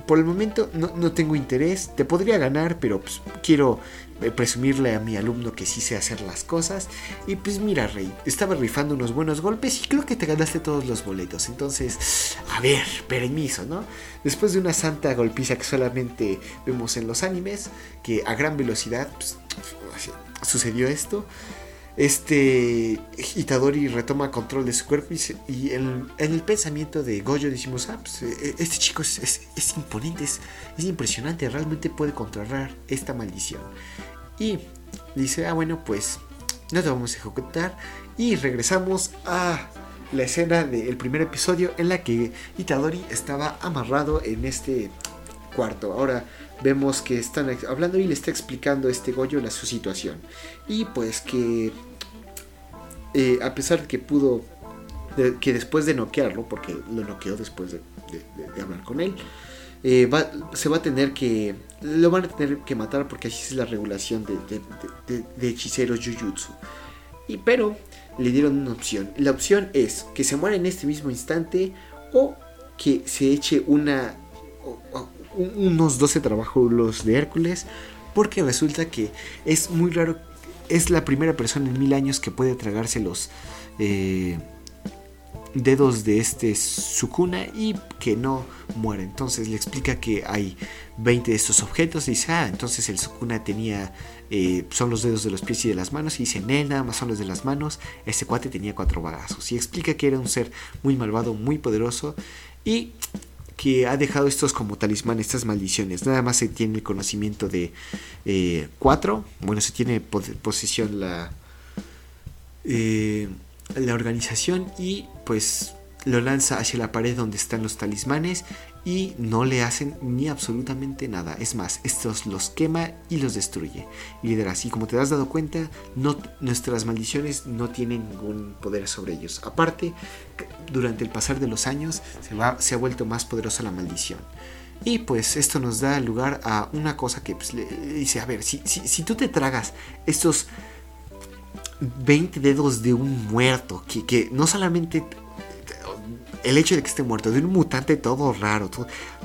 S1: Por el momento no, no tengo interés, te podría ganar, pero pues, quiero eh, presumirle a mi alumno que sí sé hacer las cosas. Y pues mira, Rey, estaba rifando unos buenos golpes y creo que te ganaste todos los boletos. Entonces, a ver, permiso, ¿no? Después de una santa golpiza que solamente vemos en los animes, que a gran velocidad pues, sucedió esto. Este Itadori retoma control de su cuerpo y, en, el pensamiento de Goyo decimos, ah, pues eh, este chico es imponente, es, es impresionante, realmente puede controlar esta maldición. Y dice, ah, bueno, pues no te vamos a ejecutar. Y regresamos a la escena del primer episodio en la que Itadori estaba amarrado en este cuarto. Ahora vemos que están hablando y le está explicando este Goyo la, su situación. Y pues que eh, a pesar de que pudo, que después de noquearlo, porque lo noqueó después de, hablar con él, eh, se va a tener que, lo van a tener que matar porque así es la regulación de, de hechiceros Jujutsu. Y pero le dieron una opción. La opción es que se muera en este mismo instante o que se eche una unos 12 trabajos de Hércules porque resulta que es muy raro es la primera persona en mil años que puede tragarse los eh, dedos de este Sukuna y que no muere. Entonces le explica que hay 20 de estos objetos y dice, ah, entonces el Sukuna tenía, eh, son los dedos de los pies y de las manos y dice, nada más son los de las manos, este cuate tenía cuatro bagazos y explica que era un ser muy malvado, muy poderoso y que ha dejado estos como talismán, estas maldiciones. Nada más se tiene el conocimiento de eh, cuatro. Bueno, se tiene posesión la, eh, la organización y pues lo lanza hacia la pared donde están los talismanes y no le hacen ni absolutamente nada. Es más, estos los quema y los destruye. Y dirás, como te has dado cuenta, nuestras maldiciones no tienen ningún poder sobre ellos. Aparte, durante el pasar de los años se, ha vuelto más poderosa la maldición. Y pues esto nos da lugar a una cosa que pues, dice, a ver, si, si, tú te tragas estos 20 dedos de un muerto, que, que no solamente el hecho de que esté muerto, de un mutante todo raro,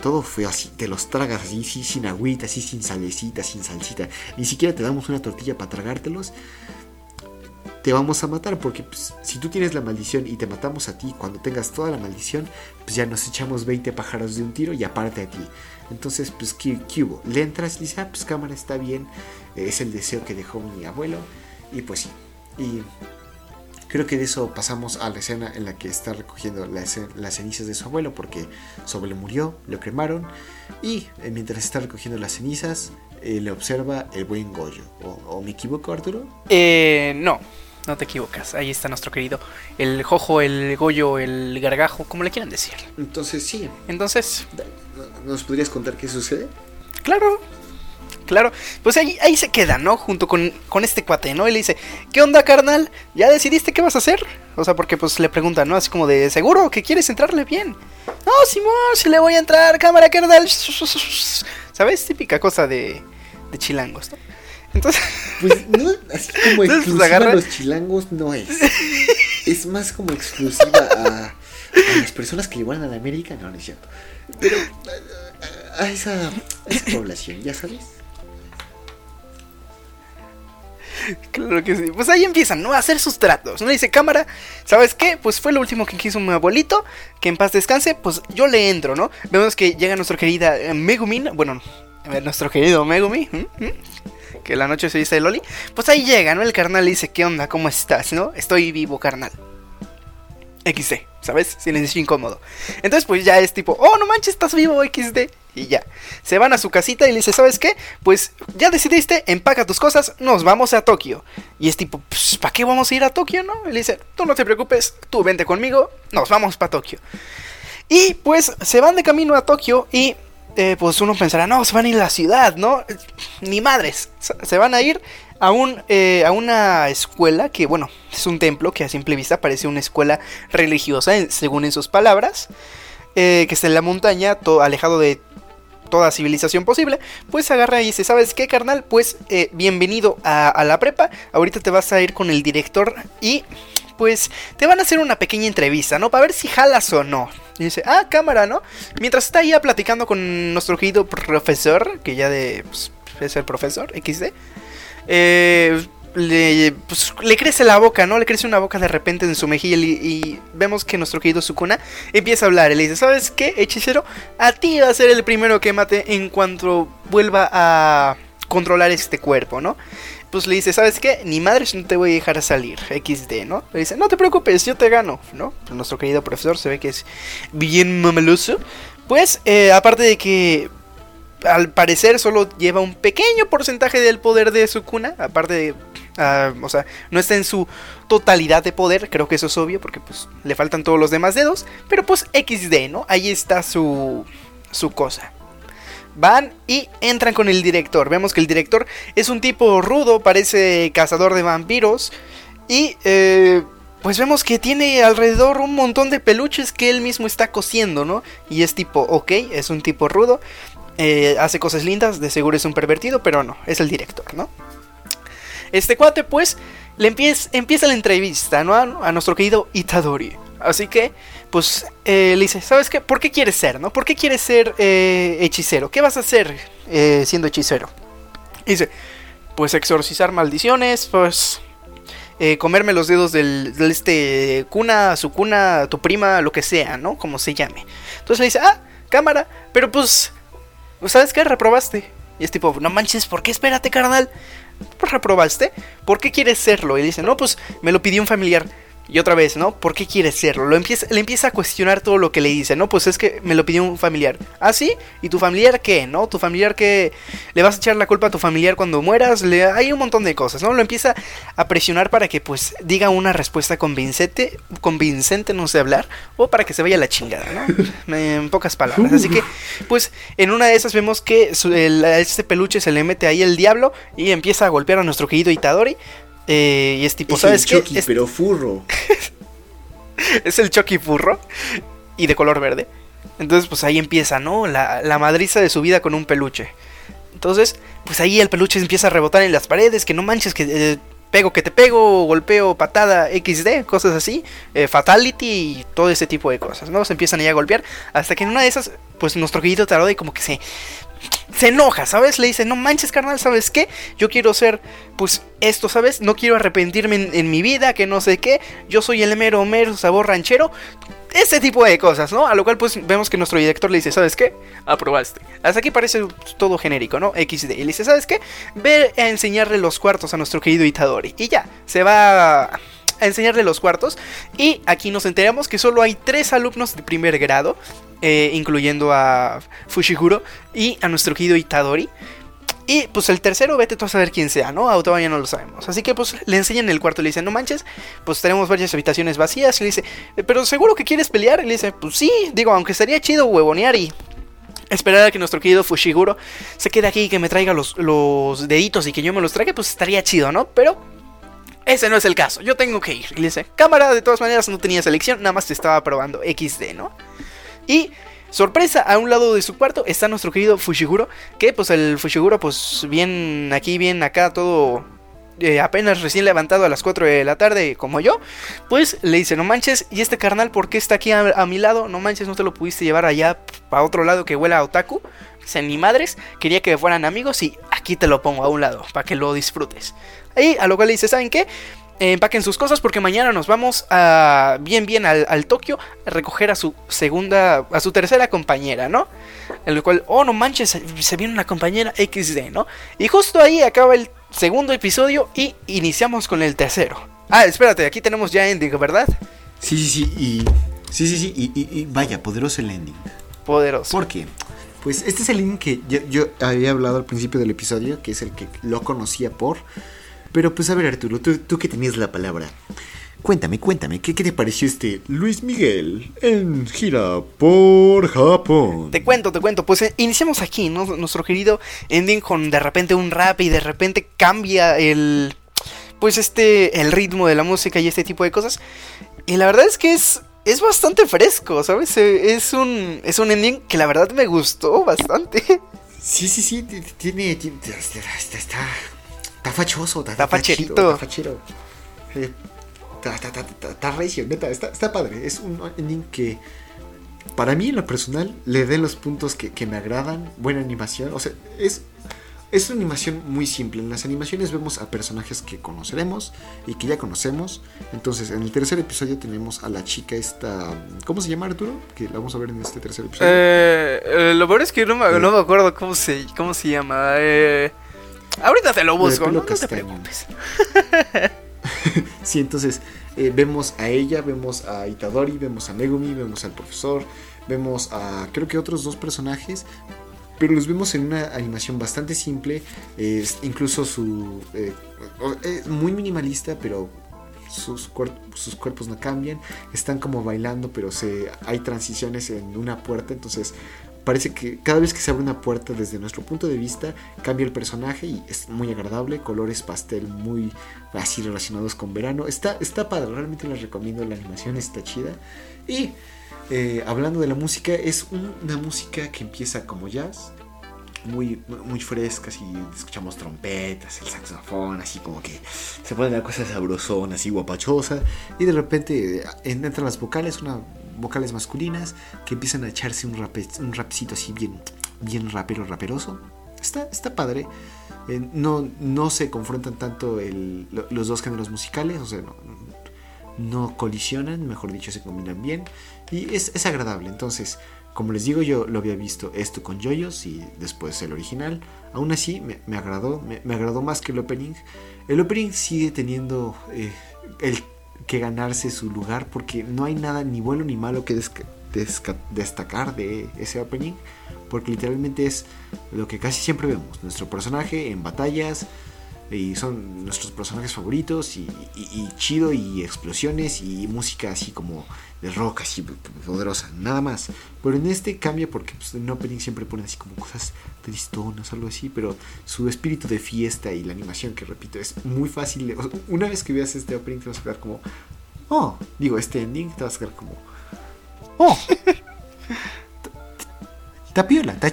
S1: todo, fue así, te los tragas así, sin agüita, así, sin salecita, sin salsita, ni siquiera te damos una tortilla para tragártelos, te vamos a matar, porque pues, si tú tienes la maldición y te matamos a ti, cuando tengas toda la maldición, pues ya nos echamos 20 pájaros de un tiro y aparte a ti. Entonces, pues, ¿qué, hubo? Le entras y dices, ah, pues cámara, está bien, es el deseo que dejó mi abuelo, y pues sí. Y Creo que de eso pasamos a la escena en la que está recogiendo las cenizas de su abuelo porque su abuelo murió, lo cremaron y eh, mientras está recogiendo las cenizas eh, le observa el buen Goyo. ¿O, me equivoco Arturo?
S2: Eh, no, no te equivocas. Ahí está nuestro querido. El Jojo, el Goyo, el Gargajo, como le quieran decir.
S1: Entonces sí.
S2: Entonces...
S1: ¿Nos podrías contar qué sucede?
S2: Claro claro. Pues ahí, ahí se queda, ¿no? Junto con, este cuate, ¿no? Y le dice, ¿qué onda, carnal? ¿Ya decidiste qué vas a hacer? O sea, porque pues le pregunta, ¿no? Así como de, ¿seguro que quieres entrarle bien? No, Simón, si le voy a entrar, cámara, carnal. ¿Sabes? Típica cosa de, de chilangos, ¿no?
S1: Entonces... (laughs) Pues no, así como pues, exclusiva a los chilangos no es. Es más como exclusiva a, a las personas que llevan a la América, no, no es cierto. Pero a, esa, a esa población, ya sabes.
S2: Claro que sí. Pues ahí empiezan, ¿no? A hacer sus tratos. ¿No? Dice cámara, ¿sabes qué? Pues fue lo último que quiso mi abuelito. Que en paz descanse. Pues yo le entro, ¿no? Vemos que llega nuestra querida eh, Megumin. Bueno, nuestro querido Megumi. Que la noche se dice Loli. Pues ahí llega, ¿no? El carnal dice, ¿qué onda? ¿Cómo estás? ¿No? Estoy vivo, carnal. XD, ¿sabes? Silencio incómodo. Entonces, pues ya es tipo, oh, no manches, estás vivo, XD. Y ya. Se van a su casita y le dice, ¿sabes qué? Pues ya decidiste, empaca tus cosas, nos vamos a Tokio. Y es tipo, pues, ¿para qué vamos a ir a Tokio, no? Y le dice, tú no te preocupes, tú vente conmigo, nos vamos para Tokio. Y pues se van de camino a Tokio y eh, pues uno pensará, no, se van a ir a la ciudad, ¿no? Ni madres, se van a ir a, un, eh, a una escuela que, bueno, es un templo que a simple vista parece una escuela religiosa, según en sus palabras, eh, que está en la montaña, todo alejado de toda civilización posible, pues agarra y dice, ¿sabes qué, carnal? Pues eh, bienvenido a, la prepa, ahorita te vas a ir con el director y pues te van a hacer una pequeña entrevista, ¿no? Para ver si jalas o no. Y dice, ah, cámara, ¿no? Mientras está ahí platicando con nuestro querido profesor, que ya de... Pues, es el profesor, XD. Eh, le, pues, le crece la boca, ¿no? Le crece una boca de repente en su mejilla y, vemos que nuestro querido Sukuna empieza a hablar. Y le dice, ¿sabes qué, hechicero? A ti va a ser el primero que mate en cuanto vuelva a controlar este cuerpo, ¿no? Pues le dice, ¿sabes qué? Ni madres no te voy a dejar salir, XD, ¿no? Le dice, no te preocupes, yo te gano, ¿no? Pues nuestro querido profesor se ve que es bien mameluso. Pues, eh, aparte de que al parecer solo lleva un pequeño porcentaje del poder de Sukuna, aparte de, ah, o sea, no está en su totalidad de poder, creo que eso es obvio porque pues le faltan todos los demás dedos, pero pues XD, ¿no? Ahí está su su cosa. Van y entran con el director. Vemos que el director es un tipo rudo, parece cazador de vampiros y eh, pues vemos que tiene alrededor un montón de peluches que él mismo está cosiendo, ¿no? Y es tipo, ok, es un tipo rudo, eh, hace cosas lindas, de seguro es un pervertido, pero no, es el director, ¿no? Este cuate, pues, le empieza, empieza la entrevista, ¿no? A, nuestro querido Itadori. Así que, pues, eh, le dice, ¿sabes qué? ¿Por qué quieres ser, no? ¿Por qué quieres ser eh, hechicero? ¿Qué vas a hacer siendo hechicero? dice, pues exorcizar maldiciones, pues comerme los dedos del, este cuna, su cuna, tu prima, lo que sea, ¿no? Como se llame. Entonces le dice, ah, cámara, pero pues ¿sabes qué? Reprobaste. Y es tipo, no manches, ¿por qué? Espérate, carnal. Pues reprobaste. ¿Por qué quieres serlo? Y dice, no, pues me lo pidió un familiar. Y otra vez, ¿no? ¿Por qué quiere serlo? Lo empieza, le empieza a cuestionar todo lo que le dice, ¿no? Pues es que me lo pidió un familiar. ¿Ah, sí? ¿Y tu familiar qué? ¿No? ¿Tu familiar qué? ¿Le vas a echar la culpa a tu familiar cuando mueras? Le... Hay un montón de cosas, ¿no? Lo empieza a presionar para que, pues, diga una respuesta convincente, convincente, no sé hablar, o para que se vaya a la chingada, ¿no? (laughs) en pocas palabras. Así que, pues, en una de esas vemos que a este peluche se le mete ahí el diablo y empieza a golpear a nuestro querido Itadori. Eh, y es tipo, ¿sabes qué?
S1: es... pero furro. (laughs)
S2: es el Chucky furro. Y de color verde. Entonces, pues ahí empieza, ¿no? La, la madriza de su vida con un peluche. Entonces, pues ahí el peluche empieza a rebotar en las paredes. Que no manches, que eh, pego que te pego, golpeo, patada, XD, cosas así. Eh, fatality y todo ese tipo de cosas, ¿no? Se empiezan ahí a golpear. Hasta que en una de esas, pues nuestro querido y como que se se enoja, ¿sabes? Le dice, no manches, carnal, ¿sabes qué? Yo quiero ser, pues, esto, ¿sabes? No quiero arrepentirme en, mi vida, que no sé qué. Yo soy el mero mero sabor ranchero. Ese tipo de cosas, ¿no? A lo cual, pues, vemos que nuestro director le dice, ¿sabes qué? Aprobaste. Hasta aquí parece todo genérico, ¿no? XD. Y le dice, ¿sabes qué? Ve a enseñarle los cuartos a nuestro querido Itadori. Y ya, se va a enseñarle los cuartos. Y aquí nos enteramos que solo hay tres alumnos de primer grado eh, incluyendo a Fushiguro y a nuestro querido Itadori. Y pues el tercero, vete tú a saber quién sea, ¿no? O todavía no lo sabemos. Así que pues le enseñan el cuarto, le dicen, no manches, pues tenemos varias habitaciones vacías. Y le dice, eh, pero seguro que quieres pelear. Y le dice, pues sí, digo, aunque estaría chido huevonear y esperar a que nuestro querido Fushiguro se quede aquí y que me traiga los, deditos y que yo me los traiga, pues estaría chido, ¿no? Pero ese no es el caso, yo tengo que ir. Y le dice, cámara, de todas maneras no tenía selección, nada más te estaba probando XD, ¿no? Y sorpresa, a un lado de su cuarto está nuestro querido Fushiguro, que pues el Fushiguro pues bien aquí, bien acá, todo eh, apenas recién levantado a las 4 de la tarde como yo, pues le dice, no manches, ¿y este carnal por qué está aquí a, mi lado? No manches, no te lo pudiste llevar allá para otro lado que huela a otaku. Dice, ni madres, quería que fueran amigos y aquí te lo pongo a un lado para que lo disfrutes. Ahí a lo cual le dice, ¿saben qué? Empaquen sus cosas porque mañana nos vamos a bien bien al, Tokio a recoger a su segunda, a su tercera compañera, ¿no? En lo cual, oh no manches, se, viene una compañera XD, ¿no? Y justo ahí acaba el segundo episodio y iniciamos con el tercero. Ah, espérate, aquí tenemos ya ending, ¿verdad?
S1: Sí, sí, sí, y... Sí, sí, sí, y, vaya, poderoso el ending.
S2: Poderoso.
S1: ¿Por qué? Pues este es el ending que yo, yo había hablado al principio del episodio, que es el que lo conocía por... Pero pues a ver Arturo, tú, que tenías la palabra. Cuéntame, cuéntame, ¿qué, ¿qué, te pareció este Luis Miguel en gira por Japón?
S2: Te cuento, te cuento, pues eh, iniciamos aquí, ¿no? Nuestro querido ending con de repente un rap y de repente cambia el... Pues este, el ritmo de la música y este tipo de cosas. Y la verdad es que es, es bastante fresco, ¿sabes? Eh, es un, es un ending que la verdad me gustó bastante.
S1: Sí, sí, sí, tiene, tiene está, Está fachoso, está,
S2: está fachero.
S1: Está recio, neta, está, padre. Es un ending que para mí en lo personal le den los puntos que, me agradan. Buena animación. O sea, es, es una animación muy simple. En las animaciones vemos a personajes que conoceremos y que ya conocemos. Entonces, en el tercer episodio tenemos a la chica esta... ¿Cómo se llama Arturo? Que la vamos a ver en este tercer episodio.
S2: Eh, eh lo peor es que no me, no me acuerdo cómo se, cómo se llama. Eh... Ahorita te lo busco, no, te preocupes. (laughs)
S1: sí, entonces eh, vemos a ella, vemos a Itadori, vemos a Megumi, vemos al profesor, vemos a creo que otros dos personajes. pero los vemos en una animación bastante simple, es incluso su... Eh, es muy minimalista, pero sus, sus cuerpos no cambian, están como bailando, pero se, hay transiciones en una puerta, entonces parece que cada vez que se abre una puerta desde nuestro punto de vista cambia el personaje y es muy agradable, colores pastel muy así relacionados con verano, está, está padre, realmente les recomiendo, la animación está chida. Y eh, hablando de la música, es una música que empieza como jazz, muy, muy fresca, así escuchamos trompetas, el saxofón, así como que se pone la cosa sabrosona, así guapachosa, y de repente entran las vocales, una vocales masculinas que empiezan a echarse un, rap, un rapcito así bien, bien rapero, raperoso. Está, está padre. Eh, no, no se confrontan tanto los dos géneros musicales, o sea, no, no, colisionan, mejor dicho, se combinan bien. Y es, es, agradable. Entonces, como les digo, yo lo había visto esto con Joyos y después el original. Aún así, me, me agradó, me, me, agradó más que el opening. El opening sigue teniendo eh, el que ganarse su lugar porque no hay nada ni bueno ni malo que destacar de ese opening porque literalmente es lo que casi siempre vemos nuestro personaje en batallas y son nuestros personajes favoritos y, chido y explosiones y música así como de rock así poderosa, nada más. Pero en este cambia porque pues, en opening siempre ponen así como cosas tristonas, algo así, pero su espíritu de fiesta y la animación que repito es muy fácil. una vez que veas este opening te vas a quedar como, oh, digo, este ending te vas a quedar como, oh, (laughs) está piola, está.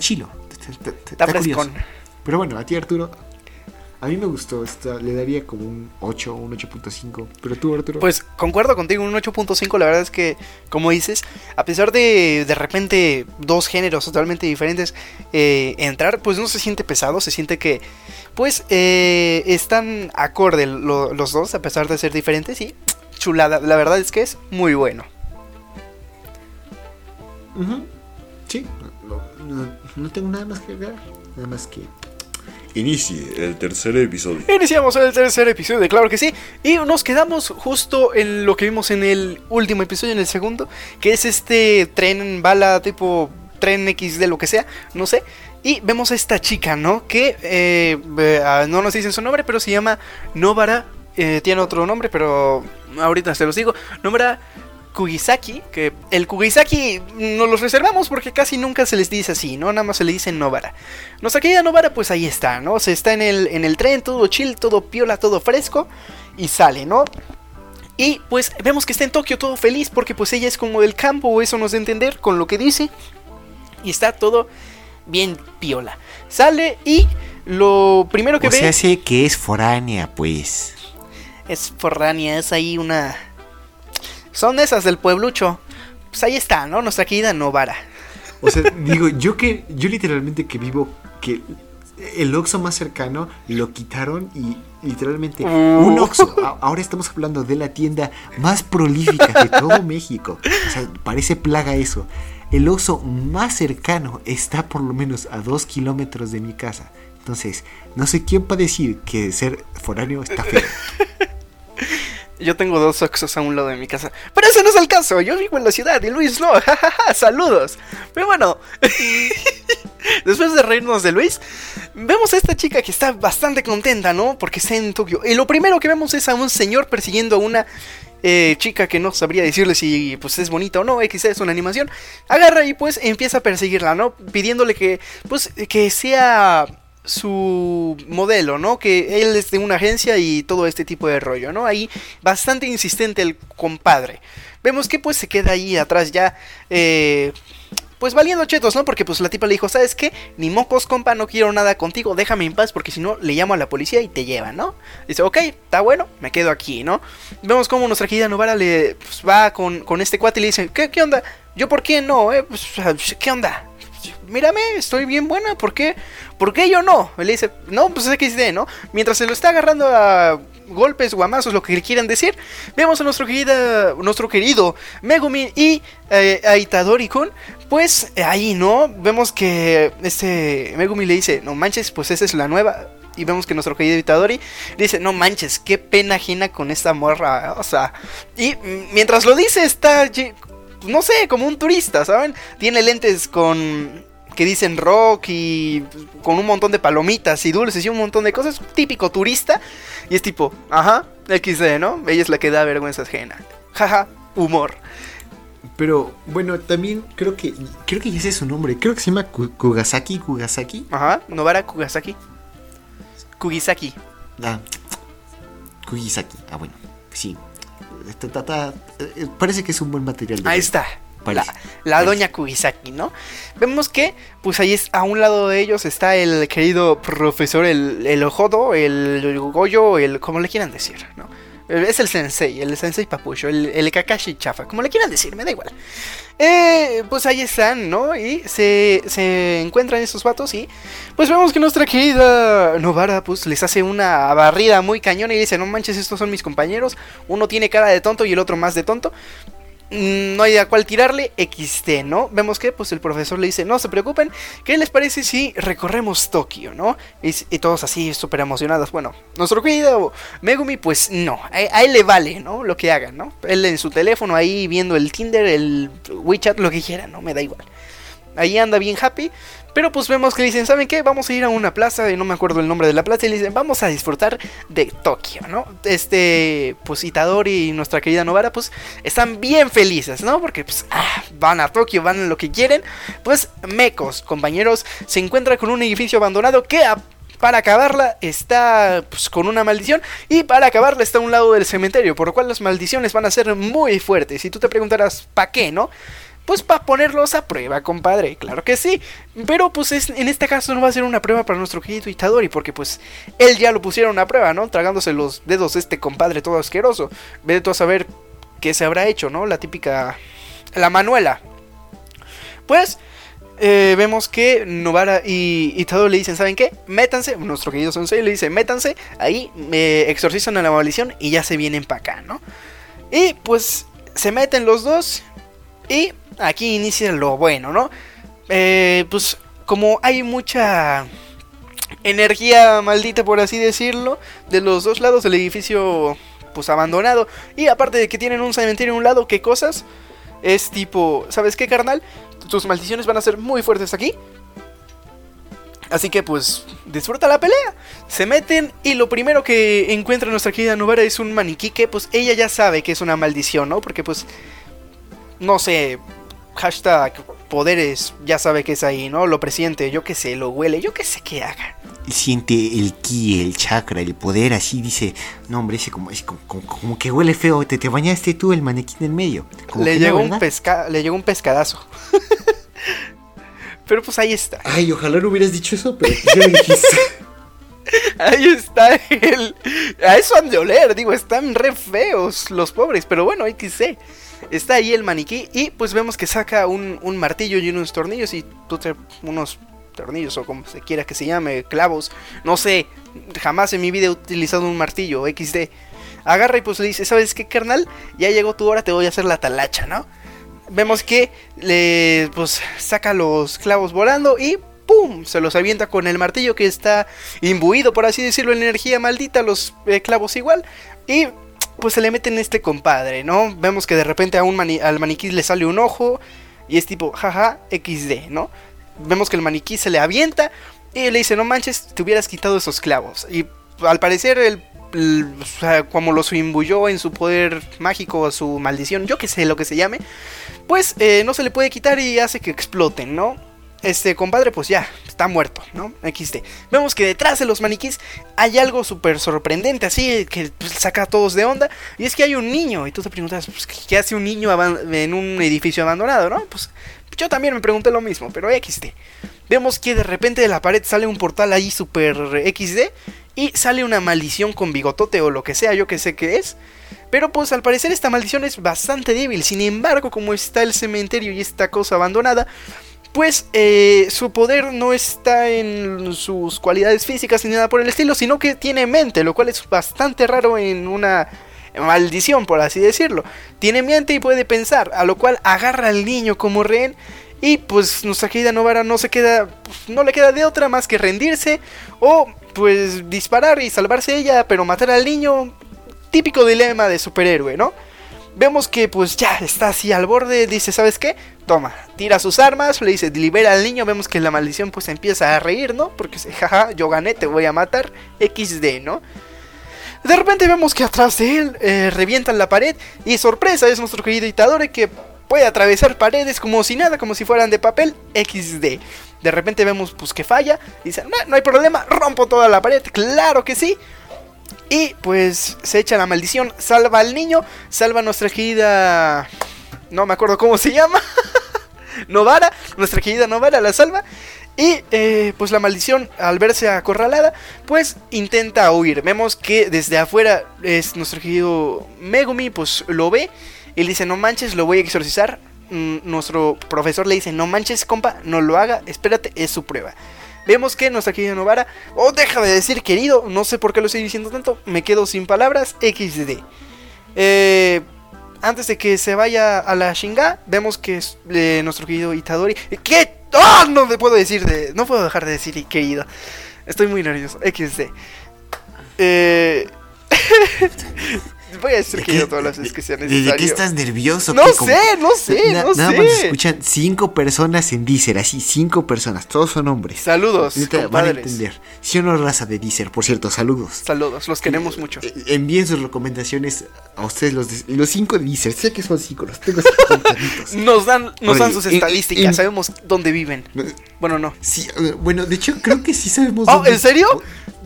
S1: Pero bueno, a ti Arturo, a mí me gustó, esta, le daría como un 8 un 8.5. Pero tú, Arturo.
S2: Pues concuerdo contigo, un 8.5. La verdad es que, como dices, a pesar de de repente dos géneros totalmente diferentes eh, entrar, pues no se siente pesado, se siente que, pues, eh, están acorde los dos, a pesar de ser diferentes. Y chulada, la verdad es que es muy bueno.
S1: Sí, no, no tengo nada más que agregar, nada más que
S3: inicie el tercer episodio.
S2: Iniciamos el tercer episodio, claro que sí. Y nos quedamos justo en lo que vimos en el último episodio, en el segundo, que es este tren bala tipo tren X de lo que sea, no sé. Y vemos a esta chica, ¿no? Que eh, eh, no nos dicen su nombre, pero se llama Novara. Eh, tiene otro nombre, pero ahorita se los digo. Novara Kugisaki, que el Kugisaki nos los reservamos porque casi nunca se les dice así, ¿no? Nada más se le dice Novara. Nuestra querida Novara, pues ahí está, ¿no? Se está en el, en el tren, todo chill, todo piola, todo fresco, y sale, ¿no? Y pues vemos que está en Tokio todo feliz porque pues ella es como del campo, o eso nos da a entender con lo que dice. Y está todo bien piola. Sale y lo primero que
S1: o
S2: ve...
S1: Se hace que es foránea, pues.
S2: Es foránea, es ahí una son esas del pueblucho. Pues ahí está, ¿no? Nuestra querida Novara.
S1: O sea, digo, yo que, yo literalmente que vivo, que el Oxxo más cercano lo quitaron y literalmente un uh. Oxxo. Ahora estamos hablando de la tienda más prolífica de todo (laughs) México. O sea, parece plaga eso. El Oxxo más cercano está por lo menos a dos kilómetros de mi casa. Entonces, no sé quién puede decir que ser foráneo está feo. (laughs)
S2: Yo tengo dos Oxos a un lado de mi casa. Pero ese no es el caso. Yo vivo en la ciudad y Luis no. (laughs) Saludos. Pero bueno. (laughs) Después de reírnos de Luis, vemos a esta chica que está bastante contenta, ¿no? Porque está en Tokio. Y lo primero que vemos es a un señor persiguiendo a una eh, chica que no sabría decirle si pues es bonita o no, X es una animación. Agarra y pues empieza a perseguirla, ¿no? Pidiéndole que pues que sea su modelo, ¿no? Que él es de una agencia y todo este tipo de rollo, ¿no? Ahí bastante insistente el compadre. Vemos que pues se queda ahí atrás ya, eh, pues valiendo chetos, ¿no? Porque pues la tipa le dijo, ¿sabes qué? Ni mocos, compa, no quiero nada contigo, déjame en paz porque si no le llamo a la policía y te llevan, ¿no? Dice, ok, está bueno, me quedo aquí, ¿no? Vemos como nuestra querida Novara le pues, va con, con, este cuate y le dice, ¿qué, qué onda? Yo por qué no, eh? Pues, ¿Qué onda? Mírame, estoy bien buena, ¿por qué? ¿Por qué yo no? Le dice, no, pues es XD, ¿no? Mientras se lo está agarrando a golpes, guamazos, lo que quieran decir, vemos a nuestro, querida, nuestro querido Megumi y eh, a Itadori-kun, pues ahí, ¿no? Vemos que este Megumi le dice, no manches, pues esa es la nueva. Y vemos que nuestro querido Itadori dice, no manches, qué pena ajena con esta morra. O sea, y mientras lo dice está no sé, como un turista, ¿saben? Tiene lentes con que dicen rock y con un montón de palomitas y dulces y un montón de cosas, típico turista. Y es tipo, ajá, XD, ¿no? Ella es la que da vergüenza ajena. Jaja, humor.
S1: Pero bueno, también creo que creo que ya sé su nombre. Creo que se llama Ku- Kugasaki, Kugasaki.
S2: Ajá, Novara Kugasaki. Kugisaki.
S1: Ah, Kugisaki. Ah, bueno, sí. Está- está- está- eh, parece que es un buen material. de
S2: Ahí está. La, la doña Kugisaki, ¿no? Vemos que, pues ahí es, a un lado de ellos está el querido profesor, el, el Ojodo, el, el Goyo, el, como le quieran decir, ¿no? Es el sensei, el sensei papucho, el, Kakashi chafa, como le quieran decir, me da igual. Eh, pues ahí están, ¿no? Y se, se encuentran esos vatos y pues vemos que nuestra querida Novara pues les hace una barrida muy cañona y dice, no manches, estos son mis compañeros, uno tiene cara de tonto y el otro más de tonto. Mm, No hay a cuál tirarle, XT, ¿no? Vemos que pues el profesor le dice, no se preocupen, ¿qué les parece si recorremos Tokio, ¿no? Y, todos así súper emocionados. Bueno, nuestro querido Megumi pues no, a, a él le vale, ¿no? Lo que hagan, ¿no? Él en su teléfono ahí viendo el Tinder, el WeChat, lo que quiera, ¿no? Me da igual. Ahí anda bien happy. Pero pues vemos que dicen, ¿saben qué? Vamos a ir a una plaza, y no me acuerdo el nombre de la plaza, y le dicen, vamos a disfrutar de Tokio, ¿no? Este, pues Itadori y nuestra querida Novara, pues están bien felices, ¿no? Porque pues ah, van a Tokio, van a lo que quieren. Pues Mecos, compañeros, se encuentra con un edificio abandonado que para acabarla está pues, con una maldición y para acabarla está a un lado del cementerio, por lo cual las maldiciones van a ser muy fuertes. Y tú te preguntarás, ¿para qué, no? Pues para ponerlos a prueba, compadre, claro que sí. Pero pues es- en este caso no va a ser una prueba para nuestro querido Itadori, porque pues él ya lo pusieron a prueba, ¿no? Tragándose los dedos este compadre todo asqueroso. Ve tú a saber qué se habrá hecho, ¿no? La típica... La Manuela. Pues eh, vemos que Novara y Itadori le dicen, ¿saben qué? Métanse, nuestro querido Sensei le dice, métanse, ahí exorcizan a la maldición y ya se vienen para acá, ¿no? Y pues se meten los dos y aquí inicia lo bueno, ¿no? Eh, pues como hay mucha energía maldita, por así decirlo, de los dos lados del edificio, pues abandonado. Y aparte de que tienen un cementerio a un lado, ¿qué cosas? Es tipo, ¿sabes qué, carnal? Tus maldiciones van a ser muy fuertes aquí. Así que pues disfruta la pelea. Se meten y lo primero que encuentra nuestra querida Novara es un maniquí que pues ella ya sabe que es una maldición, ¿no? Porque pues no sé, hashtag poderes, ya sabe que es ahí, ¿no? Lo presiente, yo qué sé, lo huele, yo qué sé qué haga.
S1: Siente el ki, el chakra, el poder, así dice. No, hombre, ese como, ese como, como- como que huele feo. Te, te bañaste tú el manequín en medio. Como
S2: Le
S1: que no,
S2: llegó, un pesca le llegó un pescadazo. (laughs) Pero pues ahí está.
S3: Ay, ojalá no hubieras dicho eso, pero ya lo dijiste. (laughs)
S2: Ahí está el. A eso han de oler, digo, están re feos los pobres, pero bueno, XC. Está ahí el maniquí y pues vemos que saca un, un martillo y unos tornillos y unos tornillos o como se quiera que se llame, clavos, no sé, jamás en mi vida he utilizado un martillo, XD. Agarra y pues le dice, ¿sabes qué, carnal? Ya llegó tu hora, te voy a hacer la talacha, ¿no? Vemos que le pues saca los clavos volando y ¡pum! Se los avienta con el martillo que está imbuido, por así decirlo, en energía maldita, los eh, clavos igual. Y pues se le meten este compadre, ¿no? Vemos que de repente a un mani- al maniquí le sale un ojo y es tipo, jaja, XD, ¿no? Vemos que el maniquí se le avienta y le dice, no manches, te hubieras quitado esos clavos. Y al parecer el... o sea, como los imbuyó en su poder mágico, su maldición, yo que sé lo que se llame, pues eh, no se le puede quitar y hace que exploten, ¿no? Este compadre, pues ya, está muerto, ¿no? XD. Vemos que detrás de los maniquís hay algo súper sorprendente, así que pues, saca a todos de onda. Y es que hay un niño, y tú te preguntas, pues, ¿qué hace un niño en un edificio abandonado, no? Pues yo también me pregunté lo mismo, pero XD. Vemos que de repente de la pared sale un portal ahí súper XD y sale una maldición con bigotote o lo que sea, yo que sé qué es. Pero pues al parecer esta maldición es bastante débil. Sin embargo, como está el cementerio y esta cosa abandonada, pues eh, su poder no está en sus cualidades físicas ni nada por el estilo, sino que tiene mente, lo cual es bastante raro en una maldición, por así decirlo. Tiene mente y puede pensar, a lo cual agarra al niño como rehén. Y pues nuestra querida Novara no se queda, no le queda de otra más que rendirse o pues disparar y salvarse ella, pero matar al niño, típico dilema de superhéroe, ¿no? Vemos que pues ya está así al borde, dice, ¿sabes qué? Toma, tira sus armas, le dice, libera al niño, vemos que la maldición pues empieza a reír, ¿no? Porque jaja, yo gané, te voy a matar, XD, ¿no? De repente vemos que atrás de él eh, revientan la pared y sorpresa, es nuestro querido Itadori que puede atravesar paredes como si nada, como si fueran de papel XD. De repente vemos pues que falla, dice, no, no hay problema, rompo toda la pared, claro que sí. Y pues se echa la maldición, salva al niño, salva a nuestra querida... No me acuerdo cómo se llama. (laughs) Novara, nuestra querida Novara la salva. Y eh, pues la maldición, al verse acorralada, pues intenta huir. Vemos que desde afuera es nuestro querido Megumi, pues lo ve. Y le dice, no manches, lo voy a exorcizar. Mm, nuestro profesor le dice, no manches, compa, no lo haga, espérate, es su prueba. Vemos que nuestra querida Novara, oh, deja de decir querido, no sé por qué lo estoy diciendo tanto, me quedo sin palabras, XD. Eh, antes de que se vaya a la Shinga, vemos que eh, nuestro querido Itadori. ¿Qué? ¡Ah! no me puedo decir de. No puedo dejar de decir querido. Estoy muy nervioso. XD. Eh. (laughs) Voy a decir que yo todas las veces que sea necesario.
S1: ¿De qué estás nervioso?
S2: No sé, no sé,
S1: Na-
S2: no
S1: nada
S2: sé.
S1: más escuchan cinco personas en Deezer, así, cinco personas, todos son hombres.
S2: Saludos,
S1: Ahorita van a
S2: compadres.
S1: entender. Si o no raza de Deezer, por cierto, saludos.
S2: Saludos, los queremos mucho.
S1: Eh, Envíen sus recomendaciones a ustedes, los, de- los cinco de Deezer. Sé que son cinco, los tengo. (laughs)
S2: Nos dan, nos
S1: Oye,
S2: dan sus estadísticas,
S1: en-
S2: sabemos dónde viven. Bueno, no.
S1: Sí, bueno, de hecho, creo que sí sabemos. (laughs)
S2: Oh,
S1: dónde-
S2: ¿en serio?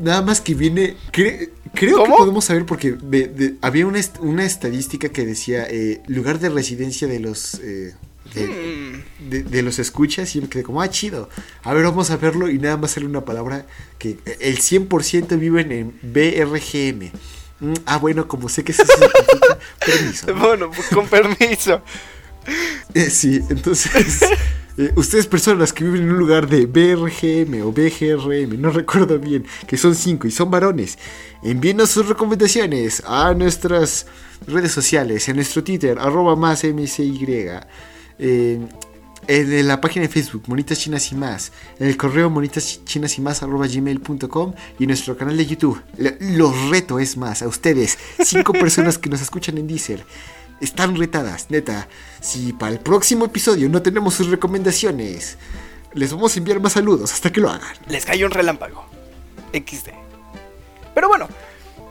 S1: Nada más que viene. cre- creo
S2: ¿Cómo?
S1: que podemos saber porque de- de- había una, est- una estadística que decía eh, lugar de residencia de los. eh, de,
S2: Hmm.
S1: de- de los escuchas y me quedé como, ah, chido. A ver, vamos a verlo y nada más sale una palabra que eh, el 100% viven en BRGM. Mm, ah, bueno, como sé que eso significa, (laughs) permiso. ¿no?
S2: Bueno, pues, con permiso.
S1: Eh, sí, entonces, (laughs) eh, ustedes personas que viven en un lugar de BRGM o BGRM, no recuerdo bien, que son cinco y son varones, envíenos sus recomendaciones a nuestras redes sociales, en nuestro Twitter, arroba más MCY, eh, en la página de Facebook, Monitas Chinas y más, en el correo monitas chinas y más arroba gmail.com y en nuestro canal de YouTube. Los reto es más a ustedes, cinco (laughs) personas que nos escuchan en Deezer. Están retadas, neta. Si para el próximo episodio no tenemos sus recomendaciones, les vamos a enviar más saludos hasta que lo hagan.
S2: Les cayó un relámpago. XD. Pero bueno,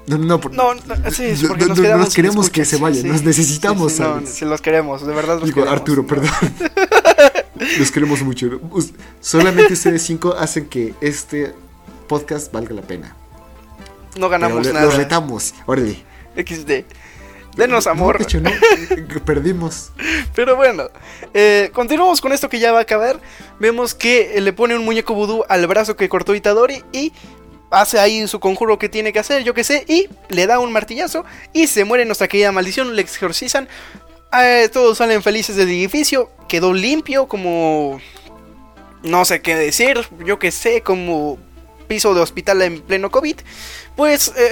S1: No, no, por-
S2: no, no, sí, es porque
S1: no-
S2: nos
S1: no- queremos que se vayan,
S2: sí.
S1: nos necesitamos,
S2: Sí, los queremos, de verdad los
S1: Digo,
S2: queremos.
S1: Arturo, (laughs) perdón. Los queremos mucho. Solamente ustedes cinco hacen que este podcast valga la pena.
S2: No ganamos
S1: Pero
S2: nada.
S1: Los retamos. Órale.
S2: XD. Denos
S1: No,
S2: amor.
S1: de hecho, no. (laughs) Perdimos.
S2: Pero bueno, eh, continuamos con esto que ya va a acabar. Vemos que eh, le pone un muñeco vudú al brazo que cortó Itadori y hace ahí su conjuro que tiene que hacer, yo que sé, y le da un martillazo y se muere nuestra querida maldición, le exorcizan. Eh, todos salen felices del edificio, quedó limpio como... No sé qué decir, yo que sé, como piso de hospital en pleno COVID. Pues... eh,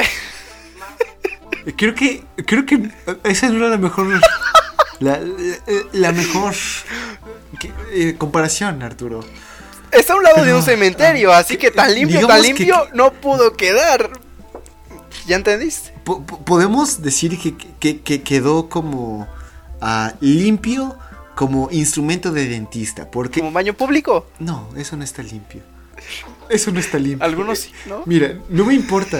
S1: Creo que, creo que esa no era la mejor, la, la- la mejor eh, comparación, Arturo.
S2: Está a un lado de un cementerio, así que tan limpio, tan
S1: que-
S2: limpio no pudo quedar. ¿Ya entendiste?
S1: Po- po- Podemos decir que, que- que quedó como ah, limpio como instrumento de dentista, porque
S2: Como baño público.
S1: no, eso no está limpio. Eso no está limpio.
S2: Algunos sí, ¿no?
S1: Mira, no me importa.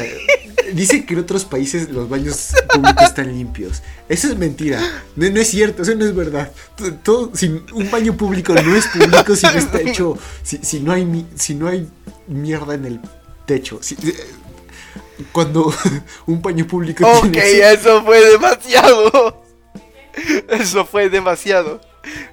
S1: Dicen que en otros países los baños públicos están limpios. Eso es mentira. No, no es cierto, eso no es verdad. T- Todo, si un baño público no es público si no está hecho, si, si no hay si no hay mierda en el techo. Si- eh, cuando (laughs) un baño público
S2: Ok,
S1: tiene
S2: eso fue demasiado. Eso fue demasiado.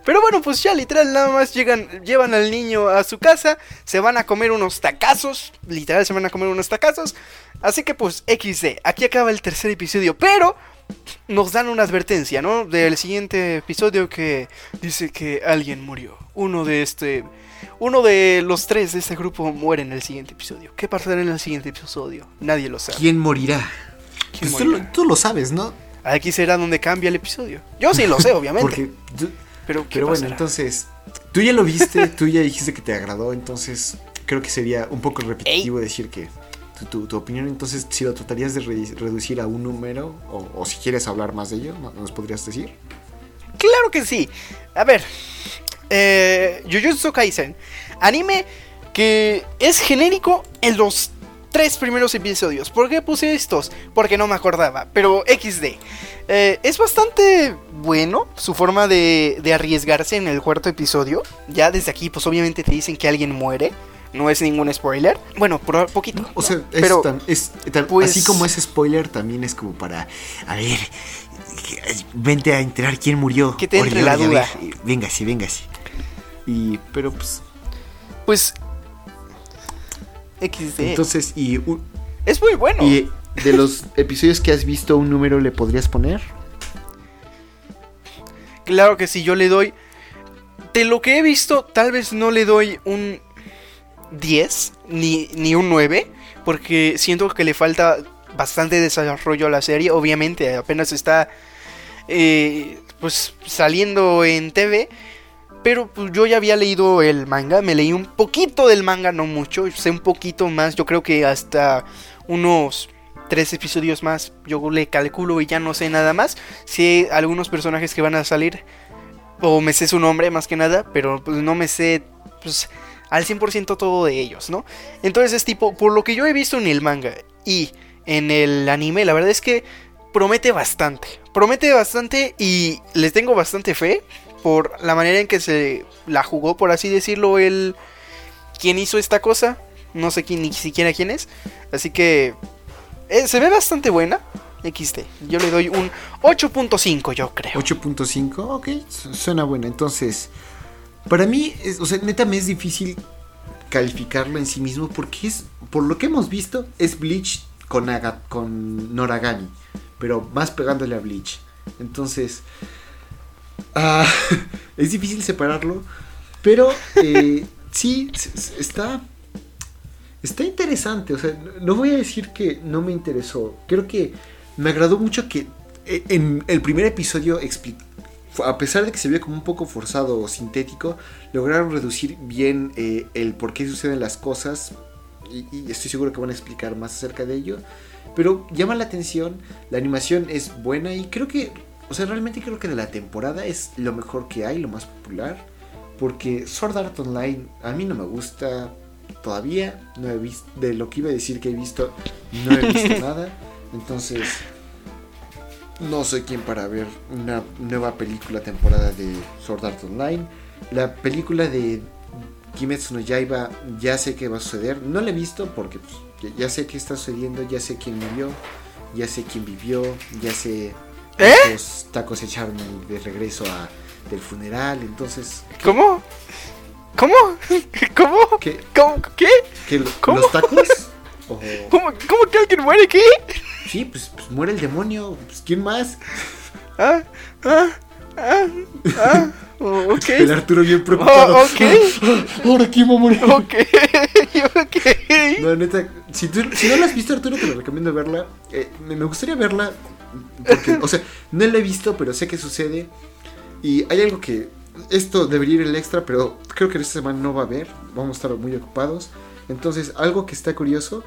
S2: Pero bueno, pues ya literal nada más llegan, llevan al niño a su casa, se van a comer unos tacazos, literal se van a comer unos tacazos. Así que pues XD, aquí acaba el tercer episodio, pero nos dan una advertencia, ¿no? Del siguiente episodio que dice que alguien murió. Uno de este uno de los tres de este grupo muere en el siguiente episodio. ¿Qué pasará en el siguiente episodio? Nadie lo sabe.
S1: ¿Quién morirá?
S2: ¿Quién
S1: Pues tú, lo, tú lo sabes, ¿no?
S2: Aquí será donde cambia el episodio. Yo sí lo sé, (laughs) obviamente.
S1: Porque
S2: pero ¿qué
S1: Pero bueno, entonces, tú ya lo viste, tú ya dijiste que te agradó, entonces creo que sería un poco repetitivo decir que tu, tu- tu opinión. Entonces, si lo tratarías de re- reducir a un número, o, o si quieres hablar más de ello, ¿no- ¿nos podrías decir?
S2: Claro que sí. A ver. Eh, Jujutsu Kaisen. Anime que es genérico en los tres primeros episodios. ¿Por qué puse estos? Porque no me acordaba. Pero XD. Eh, es bastante bueno su forma de, de arriesgarse en el cuarto episodio. Ya desde aquí, pues obviamente te dicen que alguien muere. No es ningún spoiler. Bueno, por poquito.
S1: O sea, es
S2: Pero,
S1: tan- es tan-
S2: pues-
S1: así como es spoiler, también es como para, a ver, vente a enterar quién murió.
S2: Que te entre la duda.
S1: a ver, Véngase, véngase. Y, pero pues,
S2: Pues. XD.
S1: entonces, y,
S2: es muy bueno.
S1: y de los episodios que has visto, ¿un número le podrías poner?
S2: Claro que sí, yo le doy. De lo que he visto, tal vez no le doy un 10 ni, ni un 9. Porque siento que le falta bastante desarrollo a la serie. Obviamente, apenas está eh, pues saliendo en TV. Pero pues, yo ya había leído el manga. Me leí un poquito del manga, no mucho. Sé un poquito más. Yo creo que hasta unos tres episodios más. Yo le calculo y ya no sé nada más. Sé algunos personajes que van a salir. O me sé su nombre más que nada. Pero pues no me sé pues, al 100% todo de ellos, ¿no? Entonces es tipo, por lo que yo he visto en el manga y en el anime, la verdad es que promete bastante. Promete bastante y les tengo bastante fe por la manera en que se la jugó, por así decirlo, el quien hizo esta cosa. No sé quién, ni siquiera quién es. Así que eh, se ve bastante buena. XD. Yo le doy un 8.5, yo creo.
S1: 8.5, ok, su- suena bueno. Entonces, para mí, o sea, neta me es difícil calificarlo en sí mismo porque es, por lo que hemos visto, es Bleach con, Aga- con Noragami, pero más pegándole a Bleach. Entonces, ah, (laughs) es difícil separarlo, pero eh, sí, está... Está interesante, o sea, no- voy a decir que no me interesó. Creo que me agradó mucho que eh, en el primer episodio, a pesar de que se vio como un poco forzado o sintético, lograron reducir bien eh, el por qué suceden las cosas. Y, y estoy seguro que van a explicar más acerca de ello. Pero llama la atención, la animación es buena y creo que, o sea, realmente creo que de la temporada es lo mejor que hay, lo más popular. Porque Sword Art Online a mí no me gusta todavía. No he visto, de lo que iba a decir que he visto, no he visto (laughs) nada. Entonces, no soy quien para ver una nueva película temporada de Sword Art Online. La película de Kimetsu no Yaiba ya sé qué va a suceder. No la he visto porque pues, ya, sé qué está sucediendo, ya sé quién murió, ya sé quién vivió, ya sé
S2: ¿Eh?
S1: cuántos tacos echaron de regreso a, del funeral. Entonces,
S2: ¿Cómo? ¿Cómo? ¿Cómo?
S1: ¿qué?
S2: ¿Cómo? ¿Qué?
S1: ¿Que lo-
S2: ¿Cómo?
S1: ¿Los tacos? ¿O- (laughs)
S2: ¿Cómo, cómo que alguien muere? ¿Qué?
S1: Sí, pues, pues muere el demonio. Pues, ¿Quién más?
S2: Ah, ah, ah, ah. oh, ok.
S1: El Arturo bien preocupado.
S2: Oh, ok. (laughs)
S1: Ahora quién va a morir.
S2: Ok, (laughs) ok.
S1: No, neta, si, tú- si no la has visto, Arturo, te lo recomiendo verla. Eh, me, me gustaría verla. Porque, o sea, no la he visto, pero sé que sucede. Y hay algo que. Esto debería ir el extra, pero creo que esta semana no va a haber. Vamos a estar muy ocupados. Entonces, algo que está curioso.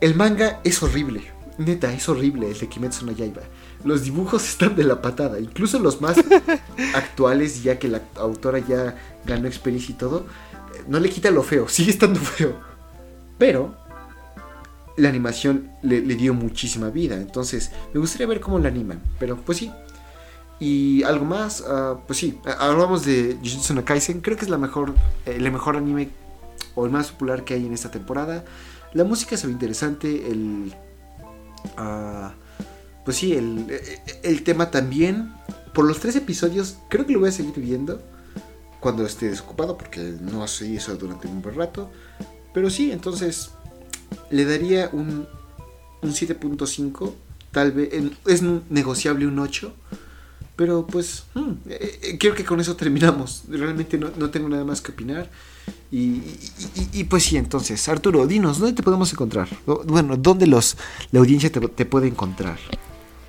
S1: El manga es horrible. Neta, es horrible el de Kimetsu no Yaiba. Los dibujos (laughs) están de la patada. Incluso los más (laughs) actuales, ya que la autora ya ganó experiencia y todo. eh, No le quita lo feo. Sigue estando (laughs) feo. Pero la animación le, le dio muchísima vida. Entonces, me gustaría ver cómo la animan. Pero pues sí. Y algo más, ah, pues sí, ah, hablamos de Jujutsu no Kaisen. Creo que es la mejor, eh, el mejor anime o el más popular que hay en esta temporada. La música se ve interesante. El, ah, pues sí, el, eh, el tema también. Por los tres episodios, creo que lo voy a seguir viendo cuando esté desocupado, porque no hace eso durante un buen rato. Pero sí, entonces le daría un, un 7.5. Tal vez es negociable un 8. Pero pues hmm, eh, eh, creo que con eso terminamos. Realmente no, no tengo nada más que opinar. Y, y- pues sí, entonces, Arturo, dinos, ¿dónde te podemos encontrar? Bueno, ¿dónde los, la audiencia te, te puede encontrar?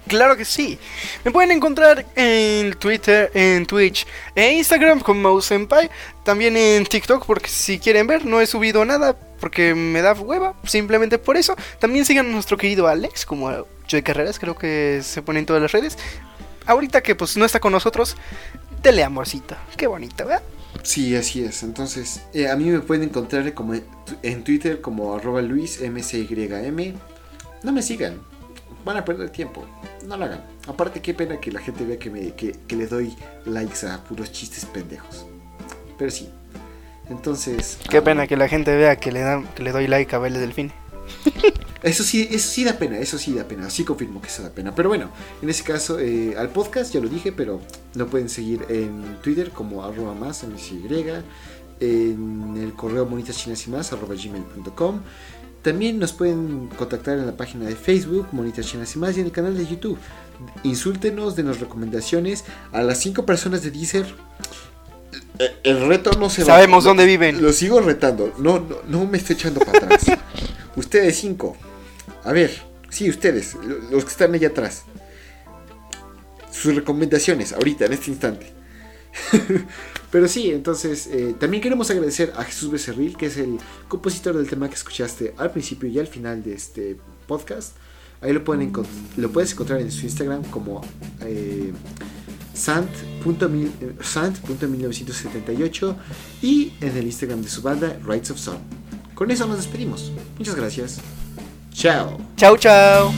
S2: Claro que sí. Me pueden encontrar en Twitter, en Twitch e Instagram como Senpai. También en TikTok porque si quieren ver no he subido nada porque me da hueva. Simplemente por eso. También sigan a nuestro querido Alex como Joy Carreras. Creo que se pone en todas las redes. Ahorita que pues no está con nosotros, dele amorcito. Qué bonito, ¿verdad?
S1: Sí, así es. Entonces, eh, a mí me pueden encontrar como en, Twitter como arroba luismcym. No me sigan. Van a perder tiempo. No lo hagan. Aparte, qué pena que la gente vea que, me, que, que les doy likes a puros chistes pendejos. Pero sí. Entonces...
S2: Qué
S1: ah,
S2: pena que la gente vea que le, dan, que le doy like a Baile Delfín. (laughs)
S1: Eso sí, eso sí da pena, eso sí da pena, sí confirmo que eso da pena. Pero bueno, en ese caso, eh, al podcast ya lo dije, pero lo pueden seguir en Twitter como arroba más, MCY, en el correo monitas chinas y más, arroba gmail.com. También nos pueden contactar en la página de Facebook, Monitas Chinas y más, y en el canal de YouTube. Insúltenos, denos recomendaciones. A las 5 personas de Deezer, eh, el reto no se va.
S2: Sabemos dónde viven.
S1: Lo sigo retando, no, no, no me estoy echando para atrás. (laughs) ustedes 5, a ver, sí, ustedes, lo- los que están allá atrás. Sus recomendaciones, ahorita, en este instante. (laughs) Pero sí, entonces eh, también queremos agradecer a Jesús Becerril, que es el compositor del tema que escuchaste al principio y al final de este podcast. Ahí lo, pueden lo puedes encontrar en su Instagram como eh, sant.mil- eh, sant.1978 y en el Instagram de su banda Rights of Song. Con eso nos despedimos. Muchas gracias. Chao.
S2: Chau, chau.